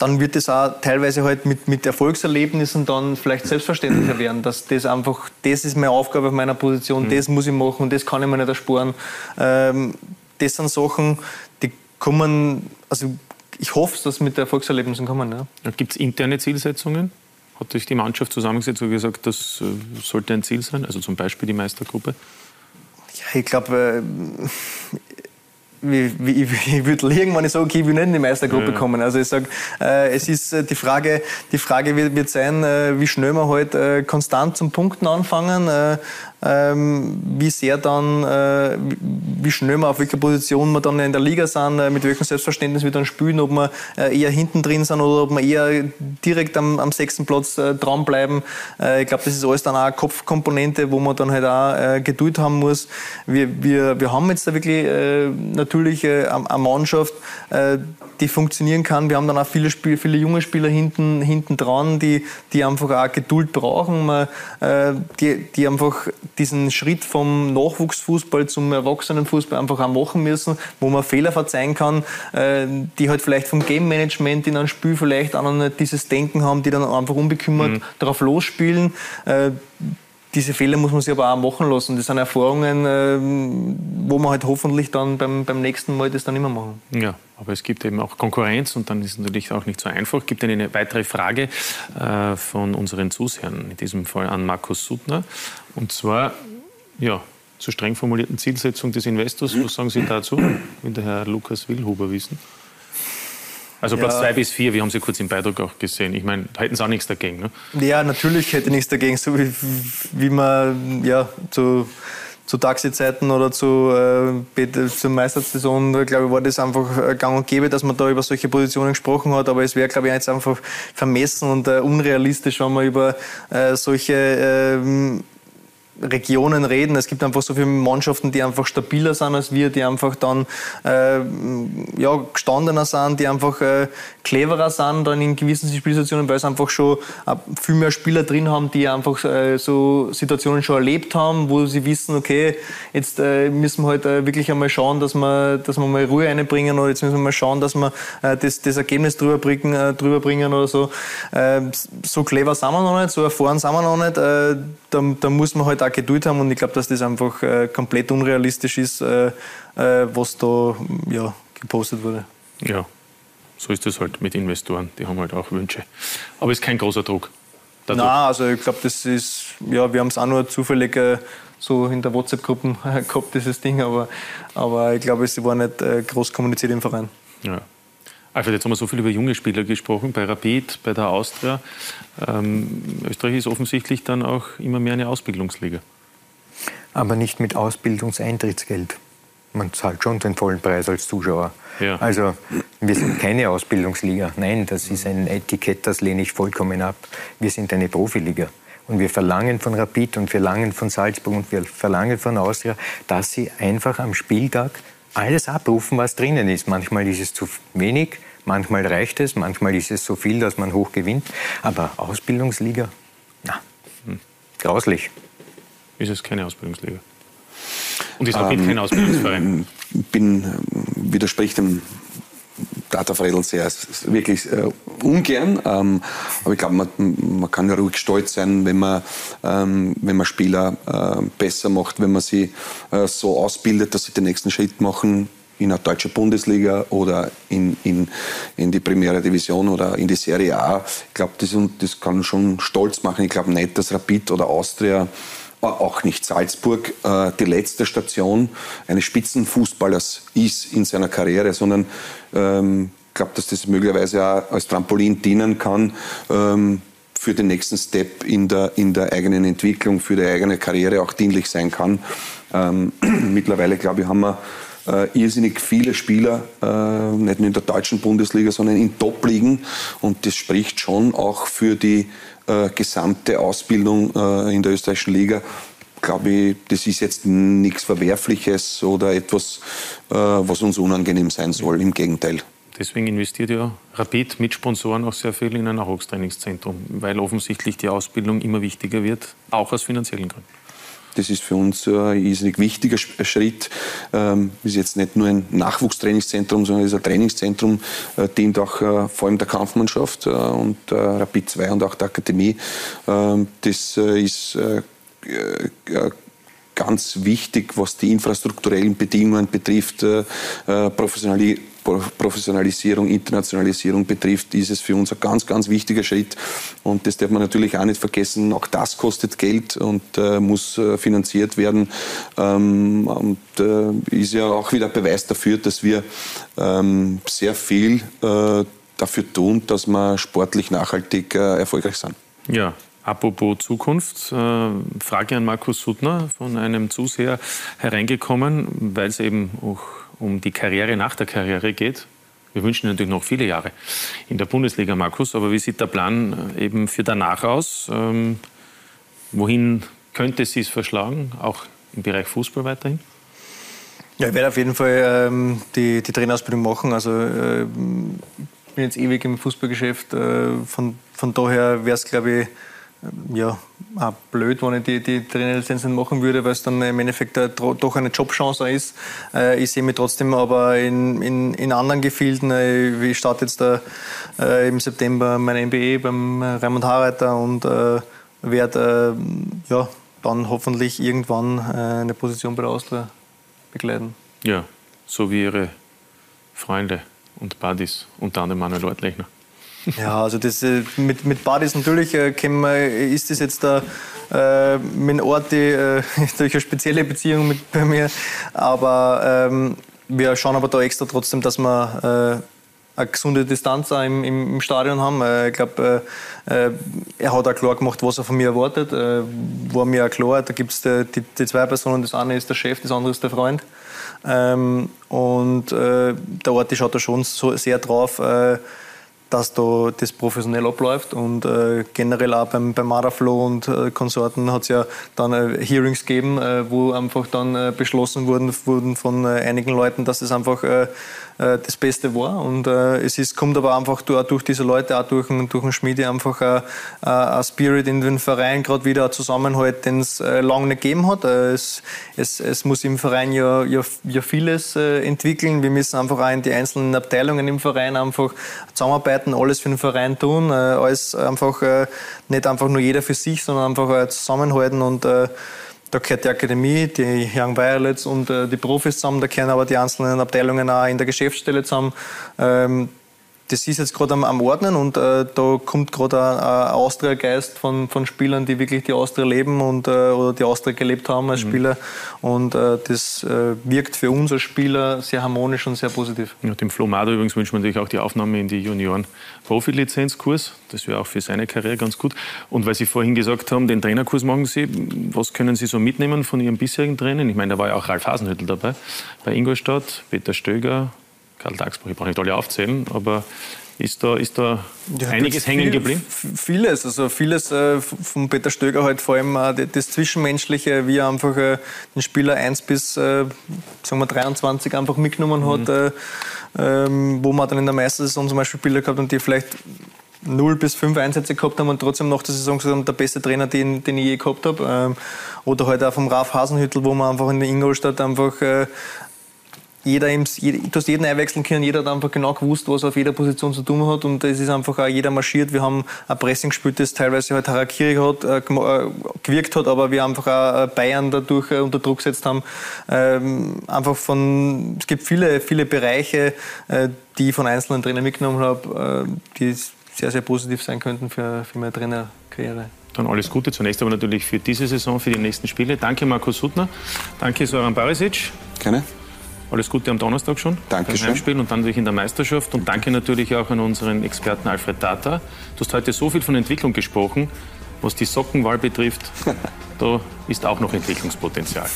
dann wird es auch teilweise halt mit, mit Erfolgserlebnissen dann vielleicht selbstverständlicher werden, dass das einfach, das ist meine Aufgabe auf meiner Position, mhm. das muss ich machen das kann ich mir nicht ersparen. Ähm, das sind Sachen, die kommen, also ich hoffe, dass mit Erfolgserlebnissen kommen. Ja. Gibt es interne Zielsetzungen? Hat sich die Mannschaft zusammengesetzt und gesagt, das äh, sollte ein Ziel sein? Also zum Beispiel die Meistergruppe? Ja, ich glaube, äh, wie, wie, ich würde liegen, wenn ich sage, okay, ich will nicht in die Meistergruppe ja. kommen. Also ich sage, äh, es ist äh, die Frage, die Frage wird, wird sein, äh, wie schnell wir halt äh, konstant zum Punkten anfangen. Äh, ähm, wie sehr dann, äh, wie schnell wir auf welcher Position wir dann in der Liga sind, äh, mit welchem Selbstverständnis wir dann spielen, ob wir äh, eher hinten drin sind oder ob wir eher direkt am, am sechsten Platz dranbleiben. Ich glaube, das ist alles dann auch eine Kopfkomponente, wo man dann halt auch Geduld haben muss. Wir, wir, wir haben jetzt da wirklich natürlich eine Mannschaft, die funktionieren kann. Wir haben dann auch viele, Spiel, viele junge Spieler hinten, hinten dran, die, die einfach auch Geduld brauchen, die, die einfach diesen Schritt vom Nachwuchsfußball zum Erwachsenenfußball einfach auch machen müssen, wo man Fehler verzeihen kann, äh, die halt vielleicht vom Game Management in einem Spiel vielleicht auch noch nicht dieses Denken haben, die dann einfach unbekümmert mhm. darauf losspielen. Diese Fehler muss man sich aber auch machen lassen. Das sind Erfahrungen, äh, wo man halt hoffentlich dann beim, beim nächsten Mal das dann immer machen. Ja, aber es gibt eben auch Konkurrenz und dann ist es natürlich auch nicht so einfach. Es gibt eine weitere Frage äh, von unseren Zusehern, in diesem Fall an Markus Suttner. Und zwar, ja, zur streng formulierten Zielsetzung des Investors. Was sagen Sie dazu? Will der Herr Lukas Willhuber wissen. Also Platz 2 ja. bis 4, wir haben Sie kurz im Beitrag auch gesehen. Ich meine, hätten Sie auch nichts dagegen, ne? Ja, natürlich hätte ich nichts dagegen. So wie, wie man ja, zu, zu Taxizeiten oder zu, äh, zur Meistersaison, glaube ich, war das einfach äh, gang und gäbe, dass man da über solche Positionen gesprochen hat. Aber es wäre, glaube ich, jetzt einfach vermessen und äh, unrealistisch, wenn man über äh, solche ähm, Regionen reden. Es gibt einfach so viele Mannschaften, die einfach stabiler sind als wir, die einfach dann äh, ja, gestandener sind, die einfach äh, cleverer sind dann in gewissen Spielsituationen, weil sie einfach schon äh, viel mehr Spieler drin haben, die einfach äh, so Situationen schon erlebt haben, wo sie wissen, okay, jetzt äh, müssen wir halt äh, wirklich einmal schauen, dass wir, dass wir mal Ruhe einbringen oder jetzt müssen wir mal schauen, dass wir das, das Ergebnis drüber bringen, drüber bringen oder so. so clever sind wir noch nicht, so erfahren sind wir noch nicht. da, da muss man halt auch Geduld haben und ich glaube, dass das einfach äh, komplett unrealistisch ist, äh, äh, was da ja, gepostet wurde. Ja, so ist das halt mit Investoren, die haben halt auch Wünsche. Aber es ist kein großer Druck. Dadurch. Nein, also ich glaube, das ist, ja, wir haben es auch nur zufällig äh, so in der WhatsApp-Gruppe gehabt, dieses Ding, aber, aber ich glaube, es war nicht äh, groß kommuniziert im Verein. Ja. Alfred, jetzt haben wir so viel über junge Spieler gesprochen, bei Rapid, bei der Austria. Ähm, Österreich ist offensichtlich dann auch immer mehr eine Ausbildungsliga. Aber nicht mit Ausbildungseintrittsgeld. Man zahlt schon den vollen Preis als Zuschauer. Ja. Also wir sind keine Ausbildungsliga. Nein, das ist ein Etikett, das lehne ich vollkommen ab. Wir sind eine Profiliga. Und wir verlangen von Rapid und wir verlangen von Salzburg und wir verlangen von Austria, dass sie einfach am Spieltag alles abrufen, was drinnen ist. Manchmal ist es zu wenig, manchmal reicht es, manchmal ist es so viel, dass man hoch gewinnt. Aber Ausbildungsliga, na, hm. grauslich. Ist es keine Ausbildungsliga? Und ist Rapid ähm, kein Ausbildungsverein? bin, widerspricht dem Data Fredel sehr, wirklich äh, ungern. Ähm, aber ich glaube, man, man, kann ja ruhig stolz sein, wenn man, ähm, wenn man Spieler äh, besser macht, wenn man sie äh, so ausbildet, dass sie den nächsten Schritt machen in eine deutsche Bundesliga oder in, in, in die Primäre Division oder in die Serie A. Ich glaube, das, das kann schon stolz machen. Ich glaube nicht, dass Rapid oder Austria auch nicht Salzburg äh, die letzte Station eines Spitzenfußballers ist in seiner Karriere, sondern ähm, ich glaube, dass das möglicherweise auch als Trampolin dienen kann ähm, für den nächsten Step in der, in der eigenen Entwicklung, für die eigene Karriere auch dienlich sein kann. Ähm, mittlerweile, glaube ich, haben wir äh, irrsinnig viele Spieler, äh, nicht nur in der deutschen Bundesliga, sondern in Top-Ligen. Und das spricht schon auch für die äh, gesamte Ausbildung äh, in der österreichischen Liga glaube ich, das ist jetzt nichts Verwerfliches oder etwas, äh, was uns unangenehm sein soll. Im Gegenteil. Deswegen investiert ja Rapid mit Sponsoren auch sehr viel in ein Nachwuchstrainingszentrum, weil offensichtlich die Ausbildung immer wichtiger wird, auch aus finanziellen Gründen. Das ist für uns ein irrsinnig wichtiger Schritt. Ähm, ist jetzt nicht nur ein Nachwuchstrainingszentrum, sondern ist ein Trainingszentrum, äh, dient auch äh, vor allem der Kampfmannschaft äh, und äh, Rapid 2 und auch der Akademie. Ähm, das äh, ist äh, ganz wichtig, was die infrastrukturellen Bedingungen betrifft, Professionalität Professionalisierung, Internationalisierung betrifft, ist es für uns ein ganz, ganz wichtiger Schritt. Und das darf man natürlich auch nicht vergessen. Auch das kostet Geld und äh, muss äh, finanziert werden. Ähm, und äh, ist ja auch wieder Beweis dafür, dass wir ähm, sehr viel äh, dafür tun, dass wir sportlich nachhaltig äh, erfolgreich sind. Ja, Apropos Zukunft, äh, Frage an Markus Suttner von einem Zuseher hereingekommen, weil es eben auch um die Karriere nach der Karriere geht. Wir wünschen natürlich noch viele Jahre in der Bundesliga, Markus. Aber wie sieht der Plan äh, eben für danach aus? Ähm, wohin könnte Sie es verschlagen, auch im Bereich Fußball weiterhin? Ja, ich werde auf jeden Fall ähm, die, die Trainerausbildung machen. Also äh, bin jetzt ewig im Fußballgeschäft. Äh, von, von daher wäre es, glaube ich, ja, auch blöd, wenn ich die, die Trainerlizenz nicht machen würde, weil es dann im Endeffekt doch eine Jobchance ist. Äh, ich sehe mich trotzdem aber in, in, in anderen Gefilden. Äh, ich starte jetzt da, äh, im September mein MBA beim Raimund Harreiter und werde ja, dann hoffentlich irgendwann eine Position bei der Austria begleiten. Ja, so wie Ihre Freunde und Buddies, unter anderem Manuel Ortlechner. Ja, also das, äh, mit, mit Badis natürlich äh, wir, ist das jetzt da äh, mit Ort die, äh, durch eine spezielle Beziehung mit bei mir. Aber ähm, wir schauen aber da extra trotzdem, dass wir eine gesunde Distanz auch im, im, Stadion haben. Äh, ich glaube, äh, er hat auch klar gemacht, was er von mir erwartet. Äh, war mir auch klar, da gibt es die, die, zwei Personen. Das eine ist der Chef, das andere ist der Freund. Ähm, und äh, der Ort schaut da schon so sehr drauf, äh, dass da das professionell abläuft und äh, generell auch beim, beim Maraflow und äh, Konsorten hat es ja dann äh, Hearings gegeben, äh, wo einfach dann äh, beschlossen wurden, wurden von äh, einigen Leuten, dass es einfach äh, das Beste war. Und äh, es ist, kommt aber einfach durch, diese Leute, auch durch, durch den Schmiede, einfach ein, ein Spirit in den Verein, gerade wieder ein Zusammenhalt, den es äh, lange nicht gegeben hat. Äh, es, es, es muss im Verein ja, ja, ja vieles äh, entwickeln. Wir müssen einfach auch in die einzelnen Abteilungen im Verein einfach zusammenarbeiten, alles für den Verein tun, äh, alles einfach nicht einfach nur jeder für sich, sondern einfach zusammenhalten und da gehört die Akademie, die Young Violets und äh, die Profis zusammen, da gehören aber die einzelnen Abteilungen auch in der Geschäftsstelle zusammen. Ähm, das ist jetzt gerade am, am, Ordnen und äh, da kommt gerade ein, Austria-Geist von, von Spielern, die wirklich die Austria leben und, äh, oder die Austria gelebt haben als mhm. Spieler. Und äh, das äh, wirkt für uns als Spieler sehr harmonisch und sehr positiv. Ja, dem Flo Mader übrigens wünschen wir natürlich auch die Aufnahme in die Junioren-Profi-Lizenzkurs. Das wäre auch für seine Karriere ganz gut. Und weil Sie vorhin gesagt haben, den Trainerkurs machen Sie, was können Sie so mitnehmen von Ihren bisherigen Trainern? Ich meine, da war ja auch Ralf Hasenhüttl dabei, bei Ingolstadt, Peter Stöger, Karl Tagsbach, ich brauche nicht alle aufzählen, aber ist da, ist da ja, einiges hängen geblieben? Vieles, also vieles äh, von Peter Stöger halt vor allem äh, das Zwischenmenschliche, wie er einfach äh, den Spieler 1 bis äh, sagen wir 23 einfach mitgenommen hat, mhm. Äh, ähm, wo man dann in der Meistersaison zum Beispiel Spieler gehabt und die vielleicht 0 bis 5 Einsätze gehabt haben und trotzdem nach der Saison gesagt haben, der beste Trainer, den, den ich je gehabt habe. Ähm, oder halt auch vom Ralf Hasenhüttel, wo man einfach in der Ingolstadt einfach äh, jeder im, du hast jeden einwechseln können, jeder hat einfach genau gewusst, was er auf jeder Position zu tun hat und es ist einfach auch jeder marschiert. Wir haben ein Pressing gespielt, das teilweise halt Harakiri hat, äh, äh gewirkt hat, aber wir einfach auch äh, Bayern dadurch äh, unter Druck gesetzt haben. Ähm, einfach von, es gibt viele, viele Bereiche, äh, die ich von einzelnen Trainern mitgenommen habe, äh, die sehr, sehr positiv sein könnten für, für meine Trainerkarriere. Dann alles Gute zunächst aber natürlich für diese Saison, für die nächsten Spiele. Danke Markus Suttner, danke Soran Barisic. Gerne. Alles Gute am Donnerstag schon. Dankeschön. Beim Heimspiel und dann natürlich in der Meisterschaft. Und danke natürlich auch an unseren Experten Alfred Tata. Du hast heute so viel von Entwicklung gesprochen. Was die Sockenwahl betrifft, da ist auch noch Entwicklungspotenzial.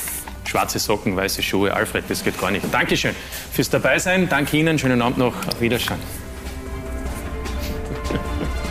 Schwarze Socken, weiße Schuhe. Alfred, das geht gar nicht. Dankeschön fürs Dabeisein. Danke Ihnen. Schönen Abend noch. Auf Wiedersehen.